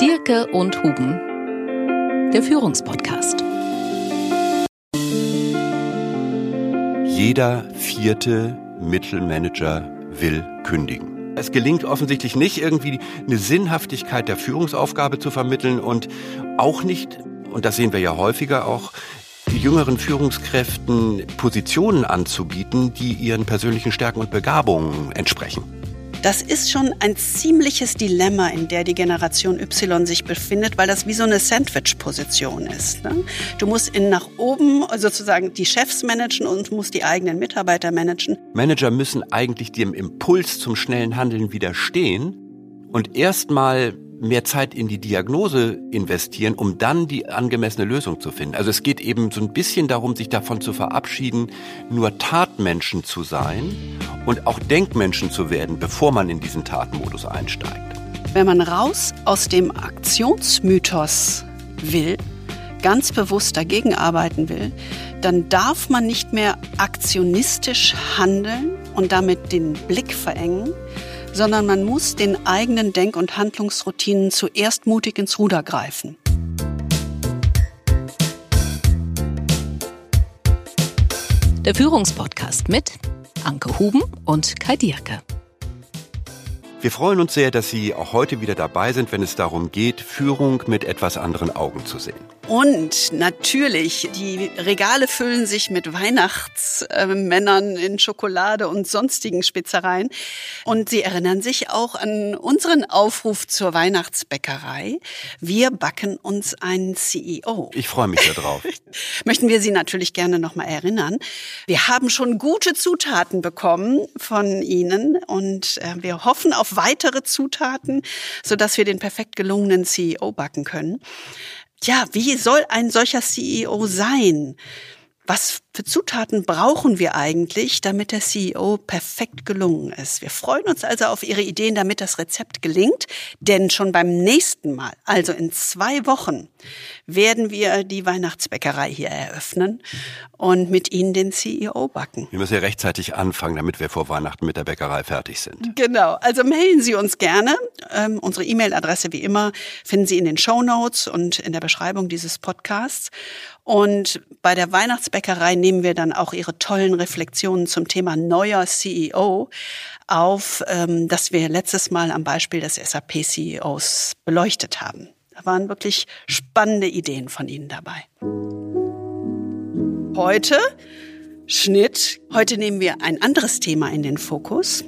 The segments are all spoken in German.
Dirke und Huben, der Führungspodcast. Jeder vierte Mittelmanager will kündigen. Es gelingt offensichtlich nicht, irgendwie eine Sinnhaftigkeit der Führungsaufgabe zu vermitteln und auch nicht, und das sehen wir ja häufiger auch, jüngeren Führungskräften Positionen anzubieten, die ihren persönlichen Stärken und Begabungen entsprechen. Das ist schon ein ziemliches Dilemma, in der die Generation Y sich befindet, weil das wie so eine Sandwich-Position ist. Ne? Du musst in nach oben sozusagen die Chefs managen und musst die eigenen Mitarbeiter managen. Manager müssen eigentlich dem Impuls zum schnellen Handeln widerstehen und erstmal mehr Zeit in die Diagnose investieren, um dann die angemessene Lösung zu finden. Also es geht eben so ein bisschen darum, sich davon zu verabschieden, nur Tatmenschen zu sein und auch Denkmenschen zu werden, bevor man in diesen Tatmodus einsteigt. Wenn man raus aus dem Aktionsmythos will, ganz bewusst dagegen arbeiten will, dann darf man nicht mehr aktionistisch handeln und damit den Blick verengen, sondern man muss den eigenen Denk- und Handlungsroutinen zuerst mutig ins Ruder greifen. Der Führungspodcast mit Anke Huben und Kai Dierke. Wir freuen uns sehr, dass Sie auch heute wieder dabei sind, wenn es darum geht, Führung mit etwas anderen Augen zu sehen. Und natürlich, die Regale füllen sich mit Weihnachtsmännern in Schokolade und sonstigen Spitzereien. Und Sie erinnern sich auch an unseren Aufruf zur Weihnachtsbäckerei. Wir backen uns einen CEO. Ich freue mich darauf. Möchten wir Sie natürlich gerne nochmal erinnern. Wir haben schon gute Zutaten bekommen von Ihnen und äh, wir hoffen auf weitere Zutaten, sodass wir den perfekt gelungenen CEO backen können ja, wie soll ein solcher CEO sein? Was für Zutaten brauchen wir eigentlich, damit der CEO perfekt gelungen ist? Wir freuen uns also auf Ihre Ideen, damit das Rezept gelingt. Denn schon beim nächsten Mal, also in zwei Wochen, werden wir die Weihnachtsbäckerei hier eröffnen und mit Ihnen den CEO backen. Wir müssen ja rechtzeitig anfangen, damit wir vor Weihnachten mit der Bäckerei fertig sind. Genau. Also melden Sie uns gerne. Ähm, unsere E-Mail-Adresse wie immer finden Sie in den Show Notes und in der Beschreibung dieses Podcasts. Und bei der Weihnachtsbäckerei nehmen wir dann auch Ihre tollen Reflexionen zum Thema neuer CEO auf, ähm, das wir letztes Mal am Beispiel des SAP-CEOs beleuchtet haben. Da waren wirklich spannende Ideen von Ihnen dabei. Heute Schnitt. Heute nehmen wir ein anderes Thema in den Fokus.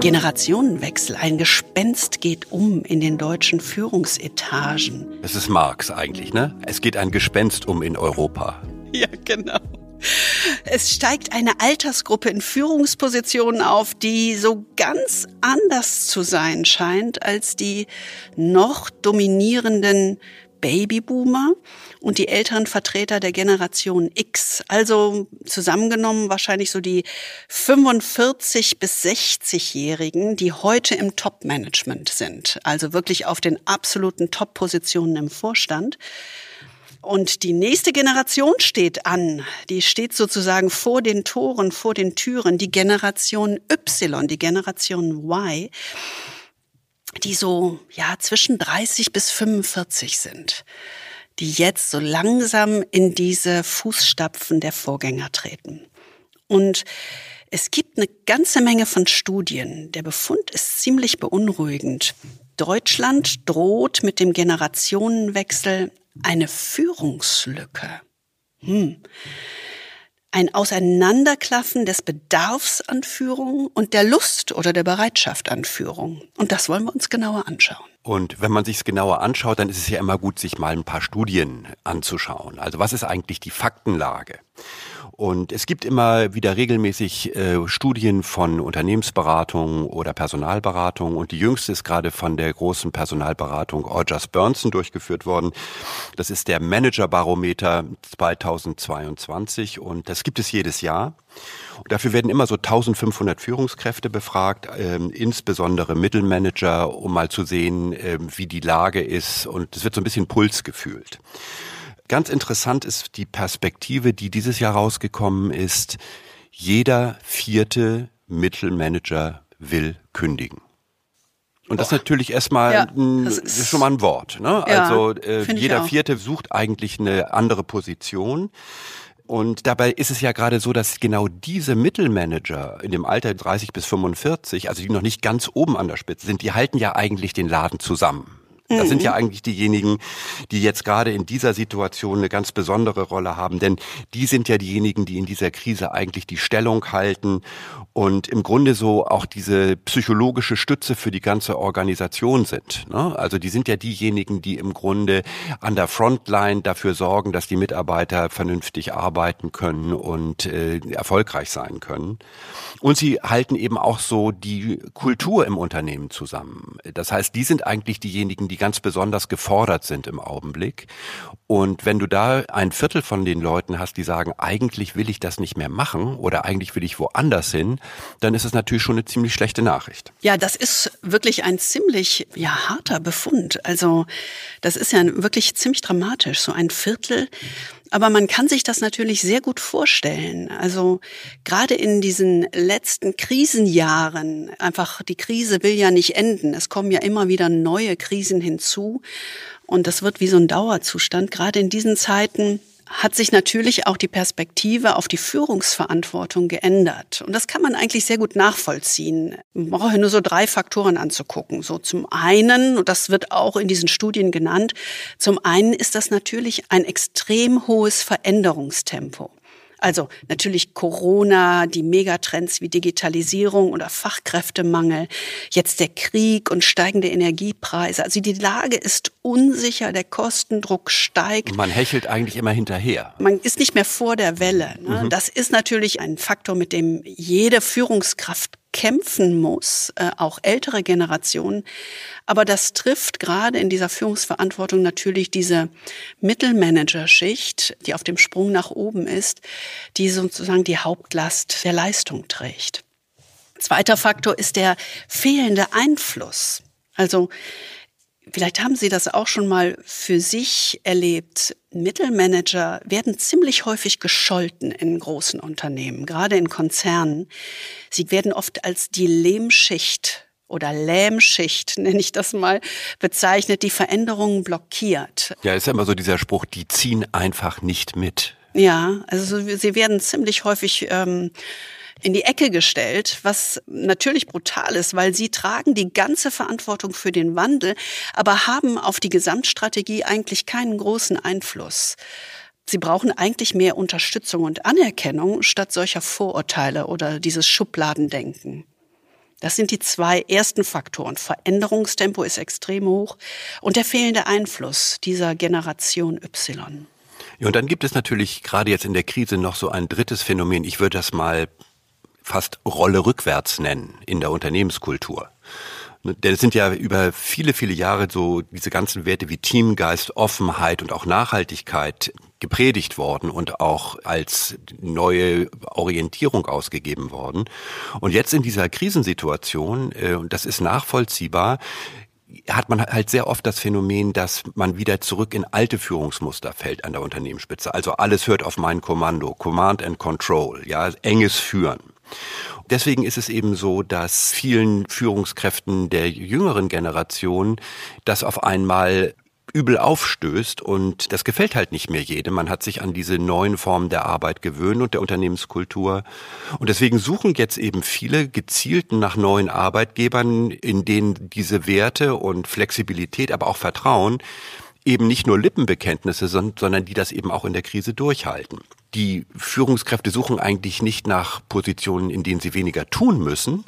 Generationenwechsel. Ein Gespenst geht um in den deutschen Führungsetagen. Es ist Marx eigentlich, ne? Es geht ein Gespenst um in Europa. Ja, genau. Es steigt eine Altersgruppe in Führungspositionen auf, die so ganz anders zu sein scheint als die noch dominierenden Babyboomer und die älteren Vertreter der Generation X. Also zusammengenommen wahrscheinlich so die 45 bis 60-Jährigen, die heute im Top-Management sind. Also wirklich auf den absoluten Top-Positionen im Vorstand. Und die nächste Generation steht an. Die steht sozusagen vor den Toren, vor den Türen. Die Generation Y, die Generation Y die so, ja, zwischen 30 bis 45 sind, die jetzt so langsam in diese Fußstapfen der Vorgänger treten. Und es gibt eine ganze Menge von Studien. Der Befund ist ziemlich beunruhigend. Deutschland droht mit dem Generationenwechsel eine Führungslücke. Hm ein Auseinanderklaffen des Bedarfs an Führung und der Lust oder der Bereitschaft an Führung. Und das wollen wir uns genauer anschauen. Und wenn man sich es genauer anschaut, dann ist es ja immer gut, sich mal ein paar Studien anzuschauen. Also was ist eigentlich die Faktenlage? Und es gibt immer wieder regelmäßig äh, Studien von Unternehmensberatung oder Personalberatung. Und die jüngste ist gerade von der großen Personalberatung Orjas Burnson durchgeführt worden. Das ist der Managerbarometer 2022 und das gibt es jedes Jahr. Und dafür werden immer so 1500 Führungskräfte befragt, äh, insbesondere Mittelmanager, um mal zu sehen, äh, wie die Lage ist. Und es wird so ein bisschen Puls gefühlt. Ganz interessant ist die Perspektive, die dieses Jahr rausgekommen ist. Jeder vierte Mittelmanager will kündigen. Und das ist natürlich erstmal Ja, ein, ist- schon mal ein Wort. Ne? Ja, also äh, jeder. Vierte sucht eigentlich eine andere Position. Und dabei ist es ja gerade so, dass genau diese Mittelmanager in dem Alter 30 bis 45, also die noch nicht ganz oben an der Spitze sind, die halten ja eigentlich den Laden zusammen. Das sind ja eigentlich diejenigen, die jetzt gerade in dieser Situation eine ganz besondere Rolle haben, denn die sind ja diejenigen, die in dieser Krise eigentlich die Stellung halten und im Grunde so auch diese psychologische Stütze für die ganze Organisation sind. Ne? Also die sind ja diejenigen, die im Grunde an der Frontline dafür sorgen, dass die Mitarbeiter vernünftig arbeiten können und äh, erfolgreich sein können. Und sie halten eben auch so die Kultur im Unternehmen zusammen. Das heißt, die sind eigentlich diejenigen, die ganz besonders gefordert sind im Augenblick. Und wenn du da ein Viertel von den Leuten hast, die sagen, eigentlich will ich das nicht mehr machen oder eigentlich will ich woanders hin, dann ist es natürlich schon eine ziemlich schlechte Nachricht. Ja, das ist wirklich ein ziemlich ja, harter Befund. Also das ist ja wirklich ziemlich dramatisch, so ein Viertel. Aber man kann sich das natürlich sehr gut vorstellen. Also gerade in diesen letzten Krisenjahren, einfach die Krise will ja nicht enden. Es kommen ja immer wieder neue Krisen hinzu. Und das wird wie so ein Dauerzustand. Gerade in diesen Zeiten hat sich natürlich auch die Perspektive auf die Führungsverantwortung geändert. Und das kann man eigentlich sehr gut nachvollziehen. Man braucht nur so drei Faktoren anzugucken. So zum einen, und das wird auch in diesen Studien genannt, zum einen ist das natürlich ein extrem hohes Veränderungstempo. Also natürlich Corona, die Megatrends wie Digitalisierung oder Fachkräftemangel, jetzt der Krieg und steigende Energiepreise. Also die Lage ist unsicher, der Kostendruck steigt. Man hechelt eigentlich immer hinterher. Man ist nicht mehr vor der Welle. Ne? Das ist natürlich ein Faktor, mit dem jede Führungskraft kämpfen muss, äh, auch ältere Generationen. Aber das trifft gerade in dieser Führungsverantwortung natürlich diese Mittelmanagerschicht, die auf dem Sprung nach oben ist, die sozusagen die Hauptlast der Leistung trägt. Zweiter Faktor ist der fehlende Einfluss. Also Vielleicht haben Sie das auch schon mal für sich erlebt. Mittelmanager werden ziemlich häufig gescholten in großen Unternehmen, gerade in Konzernen. Sie werden oft als die Lehmschicht oder Lähmschicht, nenne ich das mal, bezeichnet, die Veränderungen blockiert. Ja, ist ja immer so dieser Spruch, die ziehen einfach nicht mit. Ja, also sie werden ziemlich häufig ähm, in die Ecke gestellt, was natürlich brutal ist, weil sie tragen die ganze Verantwortung für den Wandel, aber haben auf die Gesamtstrategie eigentlich keinen großen Einfluss. Sie brauchen eigentlich mehr Unterstützung und Anerkennung statt solcher Vorurteile oder dieses Schubladendenken. Das sind die zwei ersten Faktoren. Veränderungstempo ist extrem hoch und der fehlende Einfluss dieser Generation Y. Ja, und dann gibt es natürlich gerade jetzt in der Krise noch so ein drittes Phänomen. Ich würde das mal fast Rolle rückwärts nennen in der Unternehmenskultur. Denn es sind ja über viele, viele Jahre so diese ganzen Werte wie Teamgeist, Offenheit und auch Nachhaltigkeit gepredigt worden und auch als neue Orientierung ausgegeben worden. Und jetzt in dieser Krisensituation, äh, und das ist nachvollziehbar, hat man halt sehr oft das Phänomen, dass man wieder zurück in alte Führungsmuster fällt an der Unternehmensspitze. Also alles hört auf mein Kommando, Command and Control, ja, enges Führen. Deswegen ist es eben so, dass vielen Führungskräften der jüngeren Generation das auf einmal übel aufstößt und das gefällt halt nicht mehr jedem. Man hat sich an diese neuen Formen der Arbeit gewöhnt und der Unternehmenskultur. Und deswegen suchen jetzt eben viele gezielt nach neuen Arbeitgebern, in denen diese Werte und Flexibilität, aber auch Vertrauen eben nicht nur Lippenbekenntnisse, sondern die das eben auch in der Krise durchhalten. Die Führungskräfte suchen eigentlich nicht nach Positionen, in denen sie weniger tun müssen,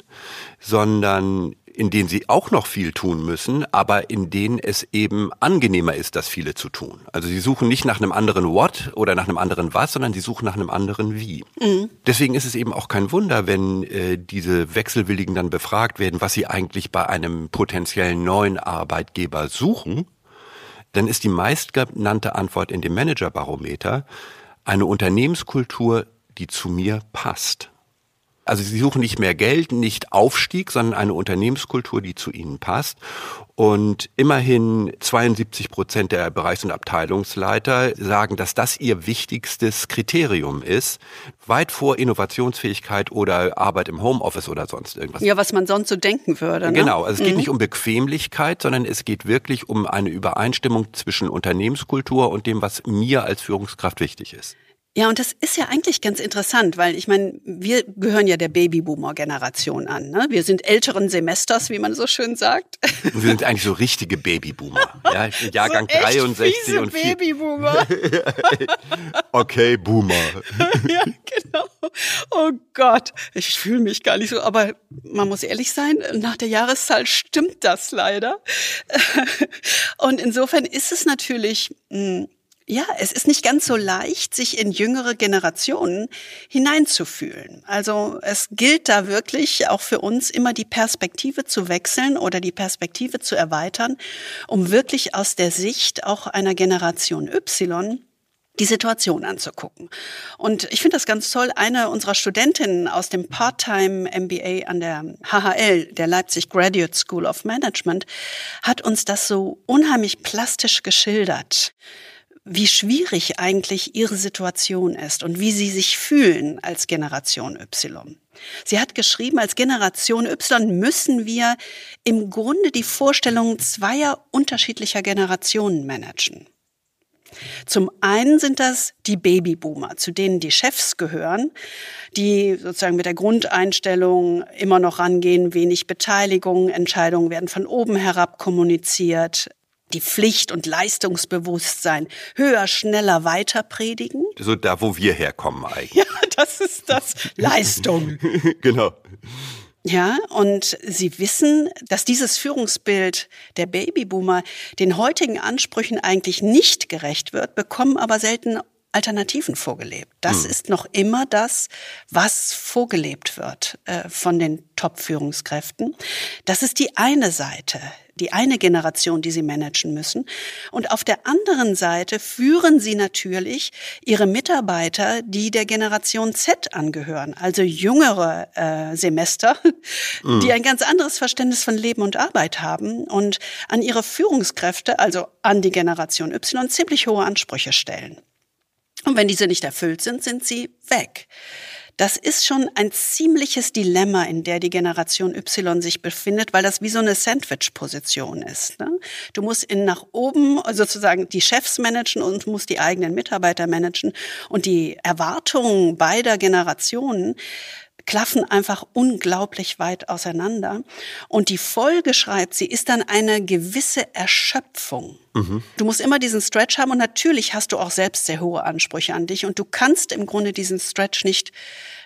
sondern in denen sie auch noch viel tun müssen, aber in denen es eben angenehmer ist, das viele zu tun. Also sie suchen nicht nach einem anderen What oder nach einem anderen Was, sondern sie suchen nach einem anderen Wie. Mhm. Deswegen ist es eben auch kein Wunder, wenn äh, diese Wechselwilligen dann befragt werden, was sie eigentlich bei einem potenziellen neuen Arbeitgeber suchen. Dann ist die meistgenannte Antwort in dem Managerbarometer eine Unternehmenskultur, die zu mir passt. Also sie suchen nicht mehr Geld, nicht Aufstieg, sondern eine Unternehmenskultur, die zu ihnen passt. Und immerhin 72 Prozent der Bereichs- und Abteilungsleiter sagen, dass das ihr wichtigstes Kriterium ist, weit vor Innovationsfähigkeit oder Arbeit im Homeoffice oder sonst irgendwas. Ja, was man sonst so denken würde. Ne? Genau, also es geht mhm. nicht um Bequemlichkeit, sondern es geht wirklich um eine Übereinstimmung zwischen Unternehmenskultur und dem, was mir als Führungskraft wichtig ist. Ja, und das ist ja eigentlich ganz interessant, weil ich meine, wir gehören ja der Babyboomer-Generation an. Ne? Wir sind älteren Semesters, wie man so schön sagt. Wir sind eigentlich so richtige Babyboomer. Ja, Jahrgang so 63 und 4. Babyboomer. okay, Boomer. ja, genau. Oh Gott, ich fühle mich gar nicht so, aber man muss ehrlich sein, nach der Jahreszahl stimmt das leider. Und insofern ist es natürlich hm, ja, es ist nicht ganz so leicht, sich in jüngere Generationen hineinzufühlen. Also es gilt da wirklich auch für uns immer die Perspektive zu wechseln oder die Perspektive zu erweitern, um wirklich aus der Sicht auch einer Generation Y die Situation anzugucken. Und ich finde das ganz toll. Eine unserer Studentinnen aus dem Part-Time MBA an der HHL, der Leipzig Graduate School of Management, hat uns das so unheimlich plastisch geschildert wie schwierig eigentlich ihre Situation ist und wie sie sich fühlen als Generation Y. Sie hat geschrieben, als Generation Y müssen wir im Grunde die Vorstellungen zweier unterschiedlicher Generationen managen. Zum einen sind das die Babyboomer, zu denen die Chefs gehören, die sozusagen mit der Grundeinstellung immer noch rangehen, wenig Beteiligung, Entscheidungen werden von oben herab kommuniziert, die Pflicht und Leistungsbewusstsein höher, schneller weiter predigen. So da, wo wir herkommen eigentlich. Ja, das ist das. Leistung. genau. Ja, und sie wissen, dass dieses Führungsbild der Babyboomer den heutigen Ansprüchen eigentlich nicht gerecht wird, bekommen aber selten Alternativen vorgelebt. Das hm. ist noch immer das, was vorgelebt wird äh, von den Top-Führungskräften. Das ist die eine Seite die eine Generation, die sie managen müssen. Und auf der anderen Seite führen sie natürlich ihre Mitarbeiter, die der Generation Z angehören, also jüngere äh, Semester, mhm. die ein ganz anderes Verständnis von Leben und Arbeit haben und an ihre Führungskräfte, also an die Generation Y, ziemlich hohe Ansprüche stellen. Und wenn diese nicht erfüllt sind, sind sie weg. Das ist schon ein ziemliches Dilemma, in der die Generation Y sich befindet, weil das wie so eine Sandwich-Position ist. Ne? Du musst in nach oben sozusagen die Chefs managen und musst die eigenen Mitarbeiter managen. Und die Erwartungen beider Generationen klaffen einfach unglaublich weit auseinander. Und die Folge, schreibt sie, ist dann eine gewisse Erschöpfung. Mhm. Du musst immer diesen Stretch haben und natürlich hast du auch selbst sehr hohe Ansprüche an dich und du kannst im Grunde diesen Stretch nicht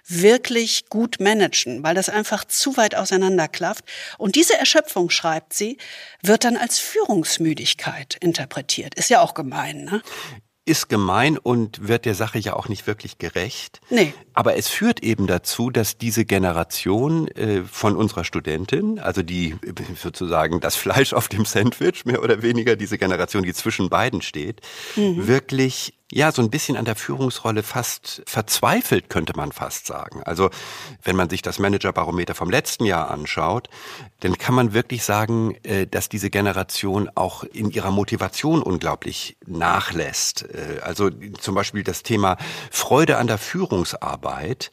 wirklich gut managen, weil das einfach zu weit auseinanderklafft. Und diese Erschöpfung, schreibt sie, wird dann als Führungsmüdigkeit interpretiert. Ist ja auch gemein, ne? Ist gemein und wird der Sache ja auch nicht wirklich gerecht. Nee. Aber es führt eben dazu, dass diese Generation äh, von unserer Studentin, also die äh, sozusagen das Fleisch auf dem Sandwich, mehr oder weniger diese Generation, die zwischen beiden steht, mhm. wirklich ja, so ein bisschen an der Führungsrolle fast verzweifelt, könnte man fast sagen. Also, wenn man sich das Managerbarometer vom letzten Jahr anschaut, dann kann man wirklich sagen, äh, dass diese Generation auch in ihrer Motivation unglaublich nachlässt. Äh, also zum Beispiel das Thema Freude an der Führungsarbeit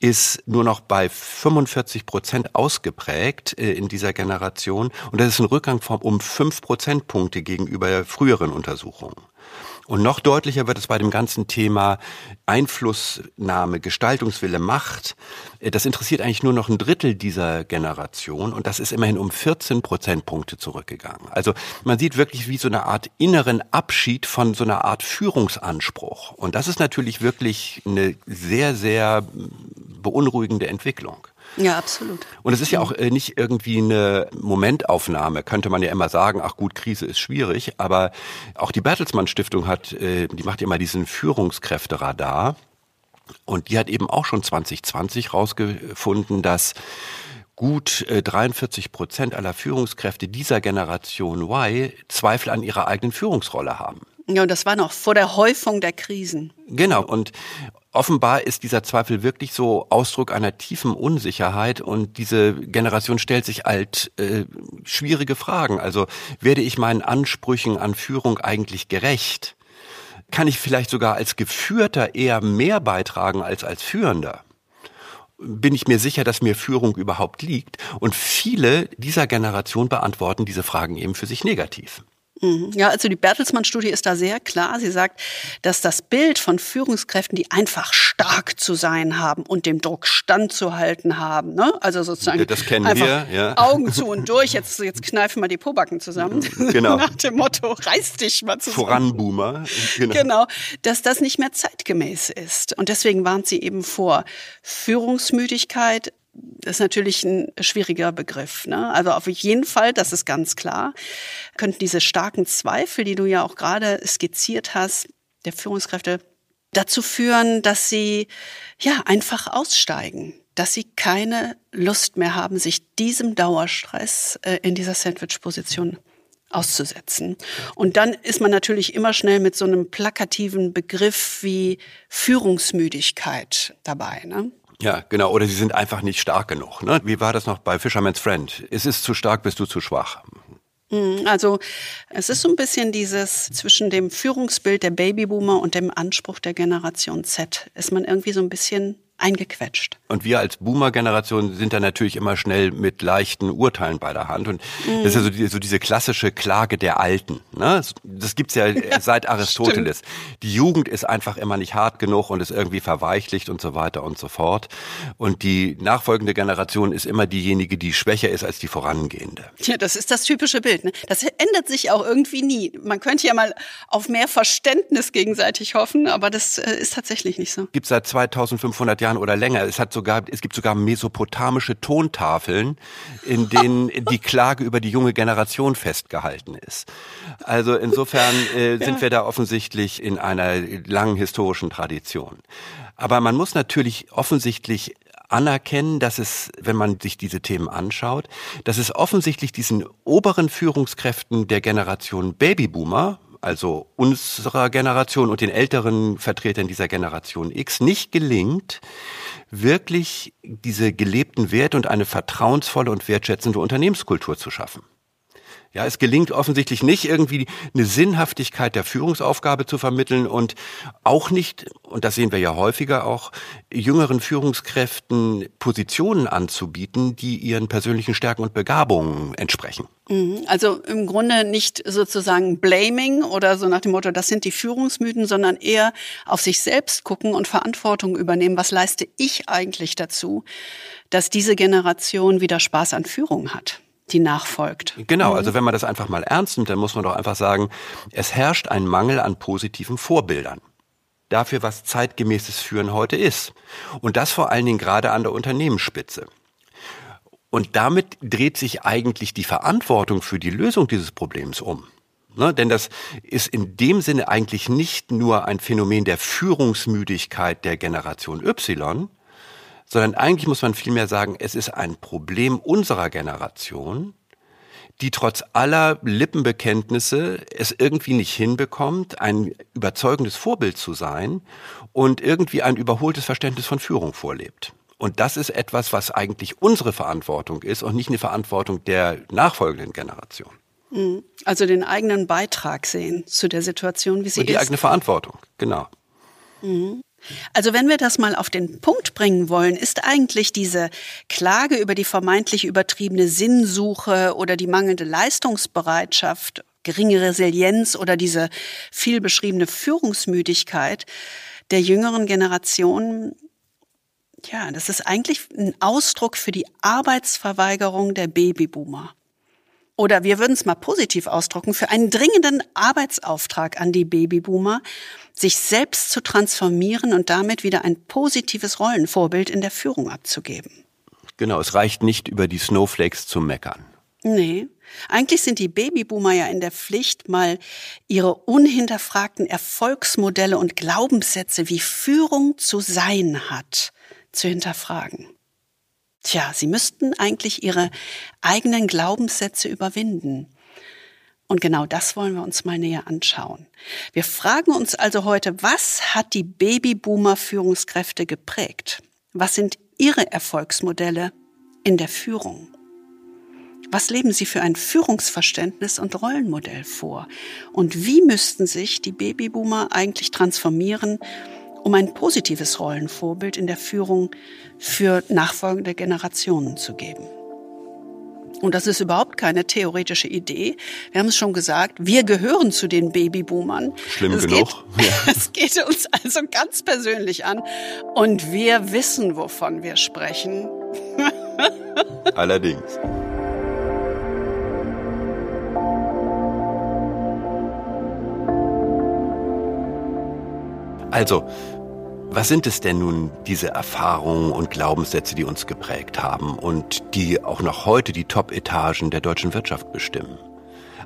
ist nur noch bei 45 Prozent ausgeprägt äh, in dieser Generation. Und das ist ein Rückgang von um fünf Prozentpunkte gegenüber früheren Untersuchungen. Und noch deutlicher wird es bei dem ganzen Thema Einflussnahme, Gestaltungswille, Macht. Äh, das interessiert eigentlich nur noch ein Drittel dieser Generation und das ist immerhin um 14 Prozentpunkte zurückgegangen. Also man sieht wirklich wie so eine Art inneren Abschied von so einer Art Führungsanspruch. Und das ist natürlich wirklich eine sehr, sehr beunruhigende Entwicklung. Ja, absolut. Und es ist ja auch äh, nicht irgendwie eine Momentaufnahme, könnte man ja immer sagen, ach gut, Krise ist schwierig, aber auch die Bertelsmann Stiftung hat, äh, die macht ja immer diesen Führungskräfteradar und die hat eben auch schon 2020 rausgefunden, dass gut 43 äh, Prozent aller Führungskräfte dieser Generation Y Zweifel an ihrer eigenen Führungsrolle haben. Ja, und das war noch vor der Häufung der Krisen. Genau. Und offenbar ist dieser Zweifel wirklich so Ausdruck einer tiefen Unsicherheit und diese Generation stellt sich alt äh, schwierige Fragen. Also werde ich meinen Ansprüchen an Führung eigentlich gerecht? Kann ich vielleicht sogar als Geführter eher mehr beitragen als als Führender? bin ich mir sicher, dass mir Führung überhaupt liegt. Und viele dieser Generation beantworten diese Fragen eben für sich negativ. Mhm. Ja, also die Bertelsmann-Studie ist da sehr klar. Sie sagt, dass das Bild von Führungskräften, die einfach stark zu sein haben und dem Druck standzuhalten haben, ne? also sozusagen das kennen einfach wir, ja. Augen zu und durch, jetzt, jetzt kneifen wir die Pobacken zusammen, Genau. nach dem Motto, reiß dich mal zusammen. Voranboomer. Genau. Genau, dass das nicht mehr zeitgemäß ist. Und deswegen warnt sie eben vor Führungsmüdigkeit, ist natürlich ein schwieriger Begriff. Ne? Also auf jeden Fall, das ist ganz klar, könnten diese starken Zweifel, die du ja auch gerade skizziert hast, der Führungskräfte, dazu führen, dass sie ja einfach aussteigen, dass sie keine Lust mehr haben, sich diesem Dauerstress äh, in dieser Sandwich-Position auszusetzen. Und dann ist man natürlich immer schnell mit so einem plakativen Begriff wie Führungsmüdigkeit dabei. Ne? Ja, genau. Oder sie sind einfach nicht stark genug. Ne? Wie war das noch bei Fisherman's Friend? Es ist zu stark, bist du zu schwach. Mhm, Also es ist so ein bisschen dieses zwischen dem Führungsbild der Babyboomer und dem Anspruch der Generation Z. Ist man irgendwie so ein bisschen eingequetscht. Und wir als Boomer-Generation sind da natürlich immer schnell mit leichten Urteilen bei der Hand. Und das ist ja so, die, so diese klassische Klage der Alten. Ne? Das, das gibt's ja, seit Aristoteles. Die Jugend ist einfach immer nicht hart genug und ist irgendwie verweichlicht und so weiter und so fort. Und die nachfolgende Generation ist immer diejenige, die schwächer ist als die vorangehende. Ja, das ist das typische Bild. Ne? Das ändert sich auch irgendwie nie. Man könnte ja mal auf mehr Verständnis gegenseitig hoffen, aber das äh, ist tatsächlich nicht so. Gibt seit 2500 Jahren oder länger. Es hat sogar, es gibt sogar mesopotamische Tontafeln, in denen die Klage über die junge Generation festgehalten ist. Also insofern äh, sind wir da offensichtlich in einer langen historischen Tradition. Aber man muss natürlich offensichtlich anerkennen, dass es, wenn man sich diese Themen anschaut, dass es offensichtlich diesen oberen Führungskräften der Generation Babyboomer, also unserer Generation und den älteren Vertretern dieser Generation X nicht gelingt, wirklich diese gelebten Werte und eine vertrauensvolle und wertschätzende Unternehmenskultur zu schaffen. Ja, es gelingt offensichtlich nicht, irgendwie eine Sinnhaftigkeit der Führungsaufgabe zu vermitteln und auch nicht, und das sehen wir ja häufiger auch, jüngeren Führungskräften Positionen anzubieten, die ihren persönlichen Stärken und Begabungen entsprechen. Mhm. Also im Grunde nicht sozusagen Blaming oder so nach dem Motto, das sind die Führungsmythen, sondern eher auf sich selbst gucken und Verantwortung übernehmen. Was leiste ich eigentlich dazu, dass diese Generation wieder Spaß an Führung hat? Die nachfolgt. Genau, also wenn man das einfach mal ernst nimmt, dann muss man doch einfach sagen, es herrscht ein Mangel an positiven Vorbildern. Dafür, was zeitgemäßes Führen heute ist. Und das vor allen Dingen gerade an der Unternehmensspitze. Und damit dreht sich eigentlich die Verantwortung für die Lösung dieses Problems um. Ne, denn das ist in dem Sinne eigentlich nicht nur ein Phänomen der Führungsmüdigkeit der Generation Y, sondern eigentlich muss man vielmehr sagen, es ist ein Problem unserer Generation, die trotz aller Lippenbekenntnisse es irgendwie nicht hinbekommt, ein überzeugendes Vorbild zu sein und irgendwie ein überholtes Verständnis von Führung vorlebt. Und das ist etwas, was eigentlich unsere Verantwortung ist und nicht eine Verantwortung der nachfolgenden Generation. Also den eigenen Beitrag sehen zu der Situation, wie sie und die ist. eigene Verantwortung, genau. Also wenn wir das mal auf den Punkt bringen wollen, ist eigentlich diese Klage über die vermeintlich übertriebene Sinnsuche oder die mangelnde Leistungsbereitschaft, geringe Resilienz oder diese viel beschriebene Führungsmüdigkeit der jüngeren Generation, ja, das ist eigentlich ein Ausdruck für die Arbeitsverweigerung der Babyboomer. Oder wir würden es mal positiv ausdrucken, für einen dringenden Arbeitsauftrag an die Babyboomer, sich selbst zu transformieren und damit wieder ein positives Rollenvorbild in der Führung abzugeben. Genau, es reicht nicht über die Snowflakes zu meckern. Nee, eigentlich sind die Babyboomer ja in der Pflicht, mal ihre unhinterfragten Erfolgsmodelle und Glaubenssätze, wie Führung zu sein hat, zu hinterfragen. Tja, sie müssten eigentlich ihre eigenen Glaubenssätze überwinden. Und genau das wollen wir uns mal näher anschauen. Wir fragen uns also heute, was hat die Babyboomer-Führungskräfte geprägt? Was sind ihre Erfolgsmodelle in der Führung? Was leben sie für ein Führungsverständnis und Rollenmodell vor? Und wie müssten sich die Babyboomer eigentlich transformieren, um ein positives Rollenvorbild in der Führung für nachfolgende Generationen zu geben? Und das ist überhaupt keine theoretische Idee. Wir haben es schon gesagt, wir gehören zu den Babyboomern. Schlimm es genug. Geht, ja. Es geht uns also ganz persönlich an. Und wir wissen, wovon wir sprechen. Allerdings. Also, was sind es denn nun, diese Erfahrungen und Glaubenssätze, die uns geprägt haben und die auch noch heute die Top-Etagen der deutschen Wirtschaft bestimmen?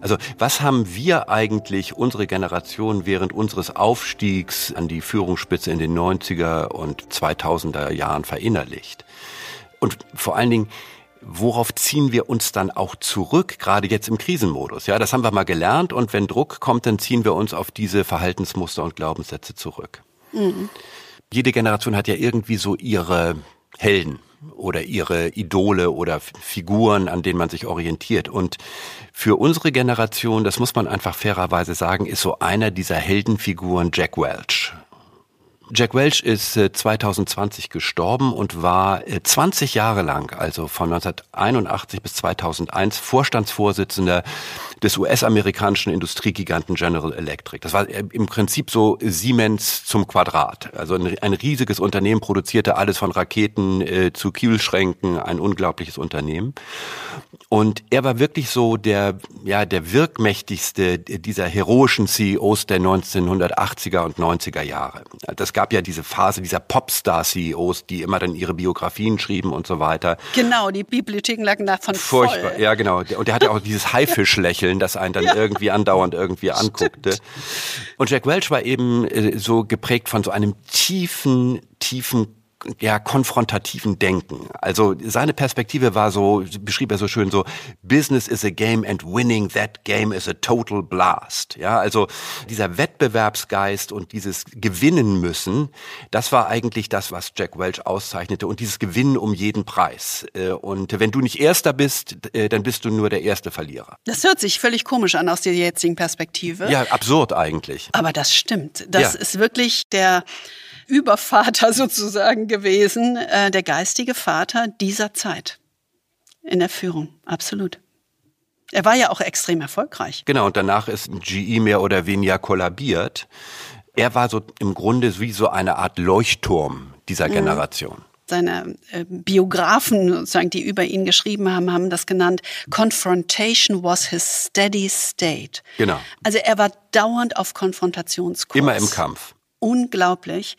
Also was haben wir eigentlich, unsere Generation, während unseres Aufstiegs an die Führungsspitze in den 90er und 2000er Jahren verinnerlicht? Und vor allen Dingen, worauf ziehen wir uns dann auch zurück, gerade jetzt im Krisenmodus? Ja, das haben wir mal gelernt und wenn Druck kommt, dann ziehen wir uns auf diese Verhaltensmuster und Glaubenssätze zurück. Mhm jede Generation hat ja irgendwie so ihre Helden oder ihre Idole oder Figuren, an denen man sich orientiert. Und für unsere Generation, das muss man einfach fairerweise sagen, ist so einer dieser Heldenfiguren Jack Welch. Jack Welch ist 2020 äh, gestorben und war 20 äh, Jahre lang, also von 1981 bis 2001, Vorstandsvorsitzender des US-amerikanischen Industriegiganten General Electric. Das war äh, im Prinzip so Siemens zum Quadrat. Also ein, ein riesiges Unternehmen produzierte alles von Raketen äh, zu Kühlschränken, ein unglaubliches Unternehmen. Und er war wirklich so der, ja, der wirkmächtigste dieser heroischen CEOs der 1980er und 90er Jahre. Das gab ja diese Phase dieser Popstar-CEOs, die immer dann ihre Biografien schrieben und so weiter. Genau, die Bibliotheken lagen davon Furchtbar, voll. ja genau. Und der hatte auch dieses Haifischlächeln, das einen dann ja. irgendwie andauernd irgendwie anguckte. Stimmt. Und Jack Welch war eben äh, so geprägt von so einem tiefen, tiefen ja, konfrontativen Denken. Also seine Perspektive war so, beschrieb er so schön so, Business is a game and winning that game is a total blast. Ja, also dieser Wettbewerbsgeist und dieses Gewinnen müssen, das war eigentlich das, was Jack Welch auszeichnete und dieses Gewinnen um jeden Preis. Äh, und wenn du nicht Erster bist, äh, dann bist du nur der erste Verlierer. Das hört sich völlig komisch an aus der jetzigen Perspektive. Ja, absurd eigentlich. Aber das stimmt. Das ja. ist wirklich der Übervater sozusagen gewesen, äh, der geistige Vater dieser Zeit in der Führung. Absolut. Er war ja auch extrem erfolgreich. Genau, und danach ist GE mehr oder weniger kollabiert. Er war so im Grunde wie so eine Art Leuchtturm dieser mhm. Generation seine äh, Biografen, sozusagen, die über ihn geschrieben haben, haben das genannt, Confrontation was his steady state. Genau. Also er war dauernd auf Konfrontationskurs. Immer im Kampf unglaublich.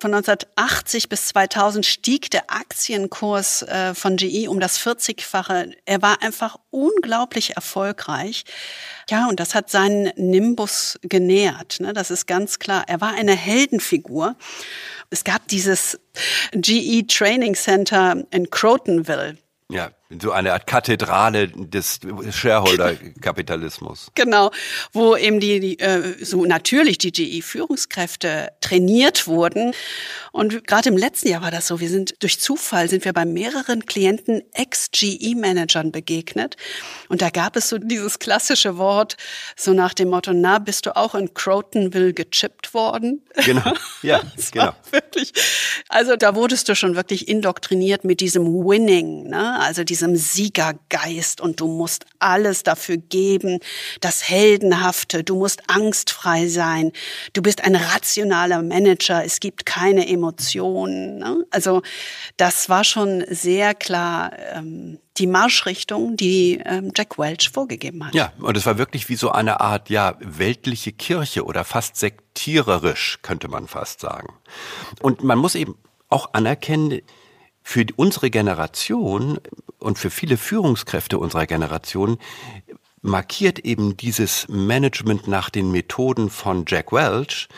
Von 1980 bis 2000 stieg der Aktienkurs äh, von GE um das 40-fache. Er war einfach unglaublich erfolgreich. Ja, und das hat seinen Nimbus genährt. Ne? Das ist ganz klar. Er war eine Heldenfigur. Es gab dieses GE Training Center in Crotonville. Ja, so eine Art Kathedrale des Shareholder-Kapitalismus. genau, wo eben die, die äh, so natürlich die GE-Führungskräfte trainiert wurden. Und gerade im letzten Jahr war das so. Wir sind durch Zufall sind wir bei mehreren Klienten Ex-GE-Managern begegnet. Und da gab es so dieses klassische Wort, so nach dem Motto, na, bist du auch in Crotonville gechippt worden? Genau, ja, genau. Wirklich, also da wurdest du schon wirklich indoktriniert mit diesem Winning, ne? also diesem Siegergeist und du musst alles dafür geben, das Heldenhafte, du musst angstfrei sein, du bist ein rationaler Manager, es gibt keine Emotionen. Ne? Also das war schon sehr klar ähm, die Marschrichtung, die ähm, Jack Welch vorgegeben hat. Ja, und es war wirklich wie so eine Art, ja, weltliche Kirche oder fast sektiererisch, könnte man fast sagen. Und man muss eben auch anerkennen, für unsere Generation und für viele Führungskräfte unserer Generation markiert eben dieses Management nach den Methoden von Jack Welch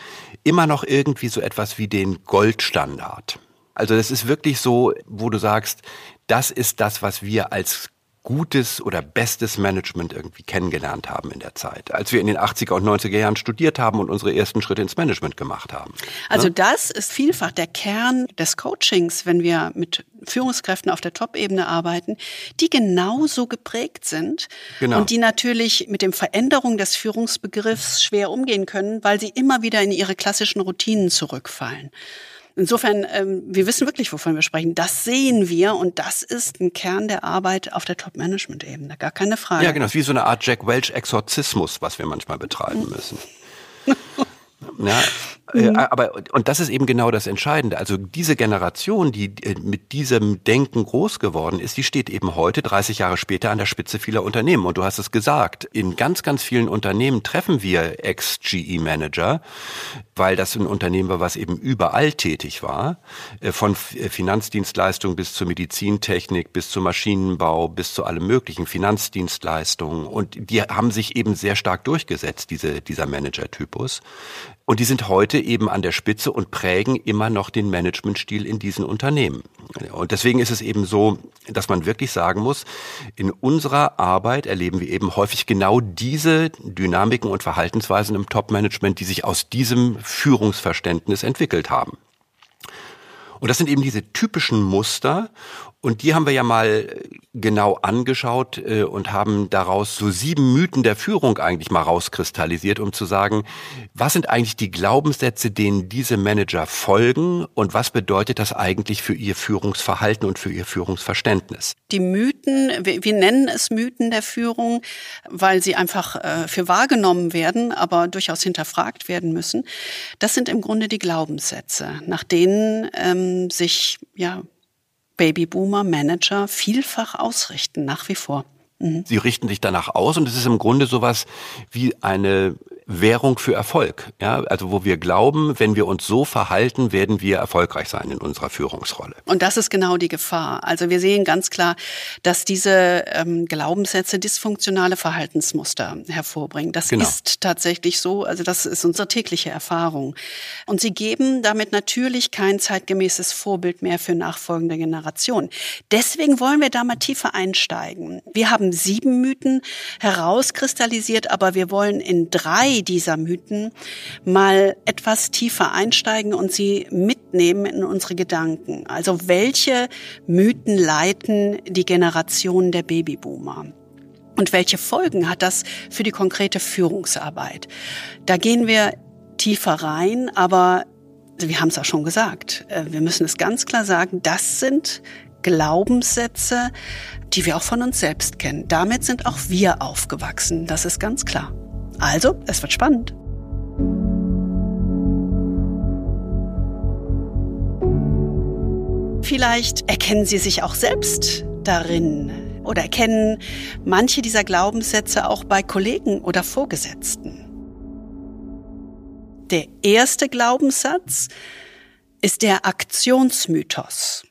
immer noch irgendwie so etwas wie den Goldstandard. Also das ist wirklich so, wo du sagst, das ist das, was wir als gutes oder bestes Management irgendwie kennengelernt haben in der Zeit, als wir in den 80er und 90er Jahren studiert haben und unsere ersten Schritte ins Management gemacht haben. Also ne? das ist vielfach der Kern des Coachings, wenn wir mit Führungskräften auf der Top-Ebene arbeiten, die genauso geprägt sind genau. und die natürlich mit dem Veränderung des Führungsbegriffs schwer umgehen können, weil sie immer wieder in ihre klassischen Routinen zurückfallen. Insofern, ähm, wir wissen wirklich, wovon wir sprechen. Das sehen wir und das ist ein Kern der Arbeit auf der Top-Management-Ebene. Gar keine Frage. Ja, genau. Es ist wie so eine Art Jack Welch-Exorzismus, was wir manchmal betreiben müssen. Ja, mhm. aber und das ist eben genau das Entscheidende. Also diese Generation, die äh, mit diesem Denken groß geworden ist, die steht eben heute 30 Jahre später an der Spitze vieler Unternehmen. Und du hast es gesagt, in ganz, ganz vielen Unternehmen treffen wir Ex-GE-Manager, weil das ein Unternehmen war, was eben überall tätig war, äh, von Finanzdienstleistungen bis zur Medizintechnik, bis zum Maschinenbau, bis zu allem möglichen Finanzdienstleistungen. Und die haben sich eben sehr stark durchgesetzt, diese, dieser Manager-Typus. Und die sind heute eben an der Spitze und prägen immer noch den Managementstil in diesen Unternehmen. Und deswegen ist es eben so, dass man wirklich sagen muss, in unserer Arbeit erleben wir eben häufig genau diese Dynamiken und Verhaltensweisen im Top-Management, die sich aus diesem Führungsverständnis entwickelt haben. Und das sind eben diese typischen Muster. Und die haben wir ja mal genau angeschaut äh, und haben daraus so sieben Mythen der Führung eigentlich mal rauskristallisiert, um zu sagen, was sind eigentlich die Glaubenssätze, denen diese Manager folgen und was bedeutet das eigentlich für ihr Führungsverhalten und für ihr Führungsverständnis? Die Mythen, wir, wir nennen es Mythen der Führung, weil sie einfach äh, für wahrgenommen werden, aber durchaus hinterfragt werden müssen. Das sind im Grunde die Glaubenssätze, nach denen ähm, sich ja Babyboomer, Manager vielfach ausrichten, nach wie vor. Mhm. Sie richten sich danach aus und es ist im Grunde sowas wie eine Währung für Erfolg. Ja, also wo wir glauben, wenn wir uns so verhalten, werden wir erfolgreich sein in unserer Führungsrolle. Und das ist genau die Gefahr. Also wir sehen ganz klar, dass diese ähm, Glaubenssätze dysfunktionale Verhaltensmuster hervorbringen. Das genau. ist tatsächlich so. Also das ist unsere tägliche Erfahrung. Und sie geben damit natürlich kein zeitgemäßes Vorbild mehr für nachfolgende Generationen. Deswegen wollen wir da mal tiefer einsteigen. Wir haben sieben Mythen herauskristallisiert, aber wir wollen in drei dieser Mythen mal etwas tiefer einsteigen und sie mitnehmen in unsere Gedanken. Also welche Mythen leiten die Generation der Babyboomer? Und welche Folgen hat das für die konkrete Führungsarbeit? Da gehen wir tiefer rein, aber wir haben es auch schon gesagt. Äh, wir müssen es ganz klar sagen, das sind Glaubenssätze, die wir auch von uns selbst kennen. Damit sind auch wir aufgewachsen. Das ist ganz klar. Also, es wird spannend. Vielleicht erkennen Sie sich auch selbst darin oder erkennen manche dieser Glaubenssätze auch bei Kollegen oder Vorgesetzten. Der erste Glaubenssatz ist der Aktionsmythos.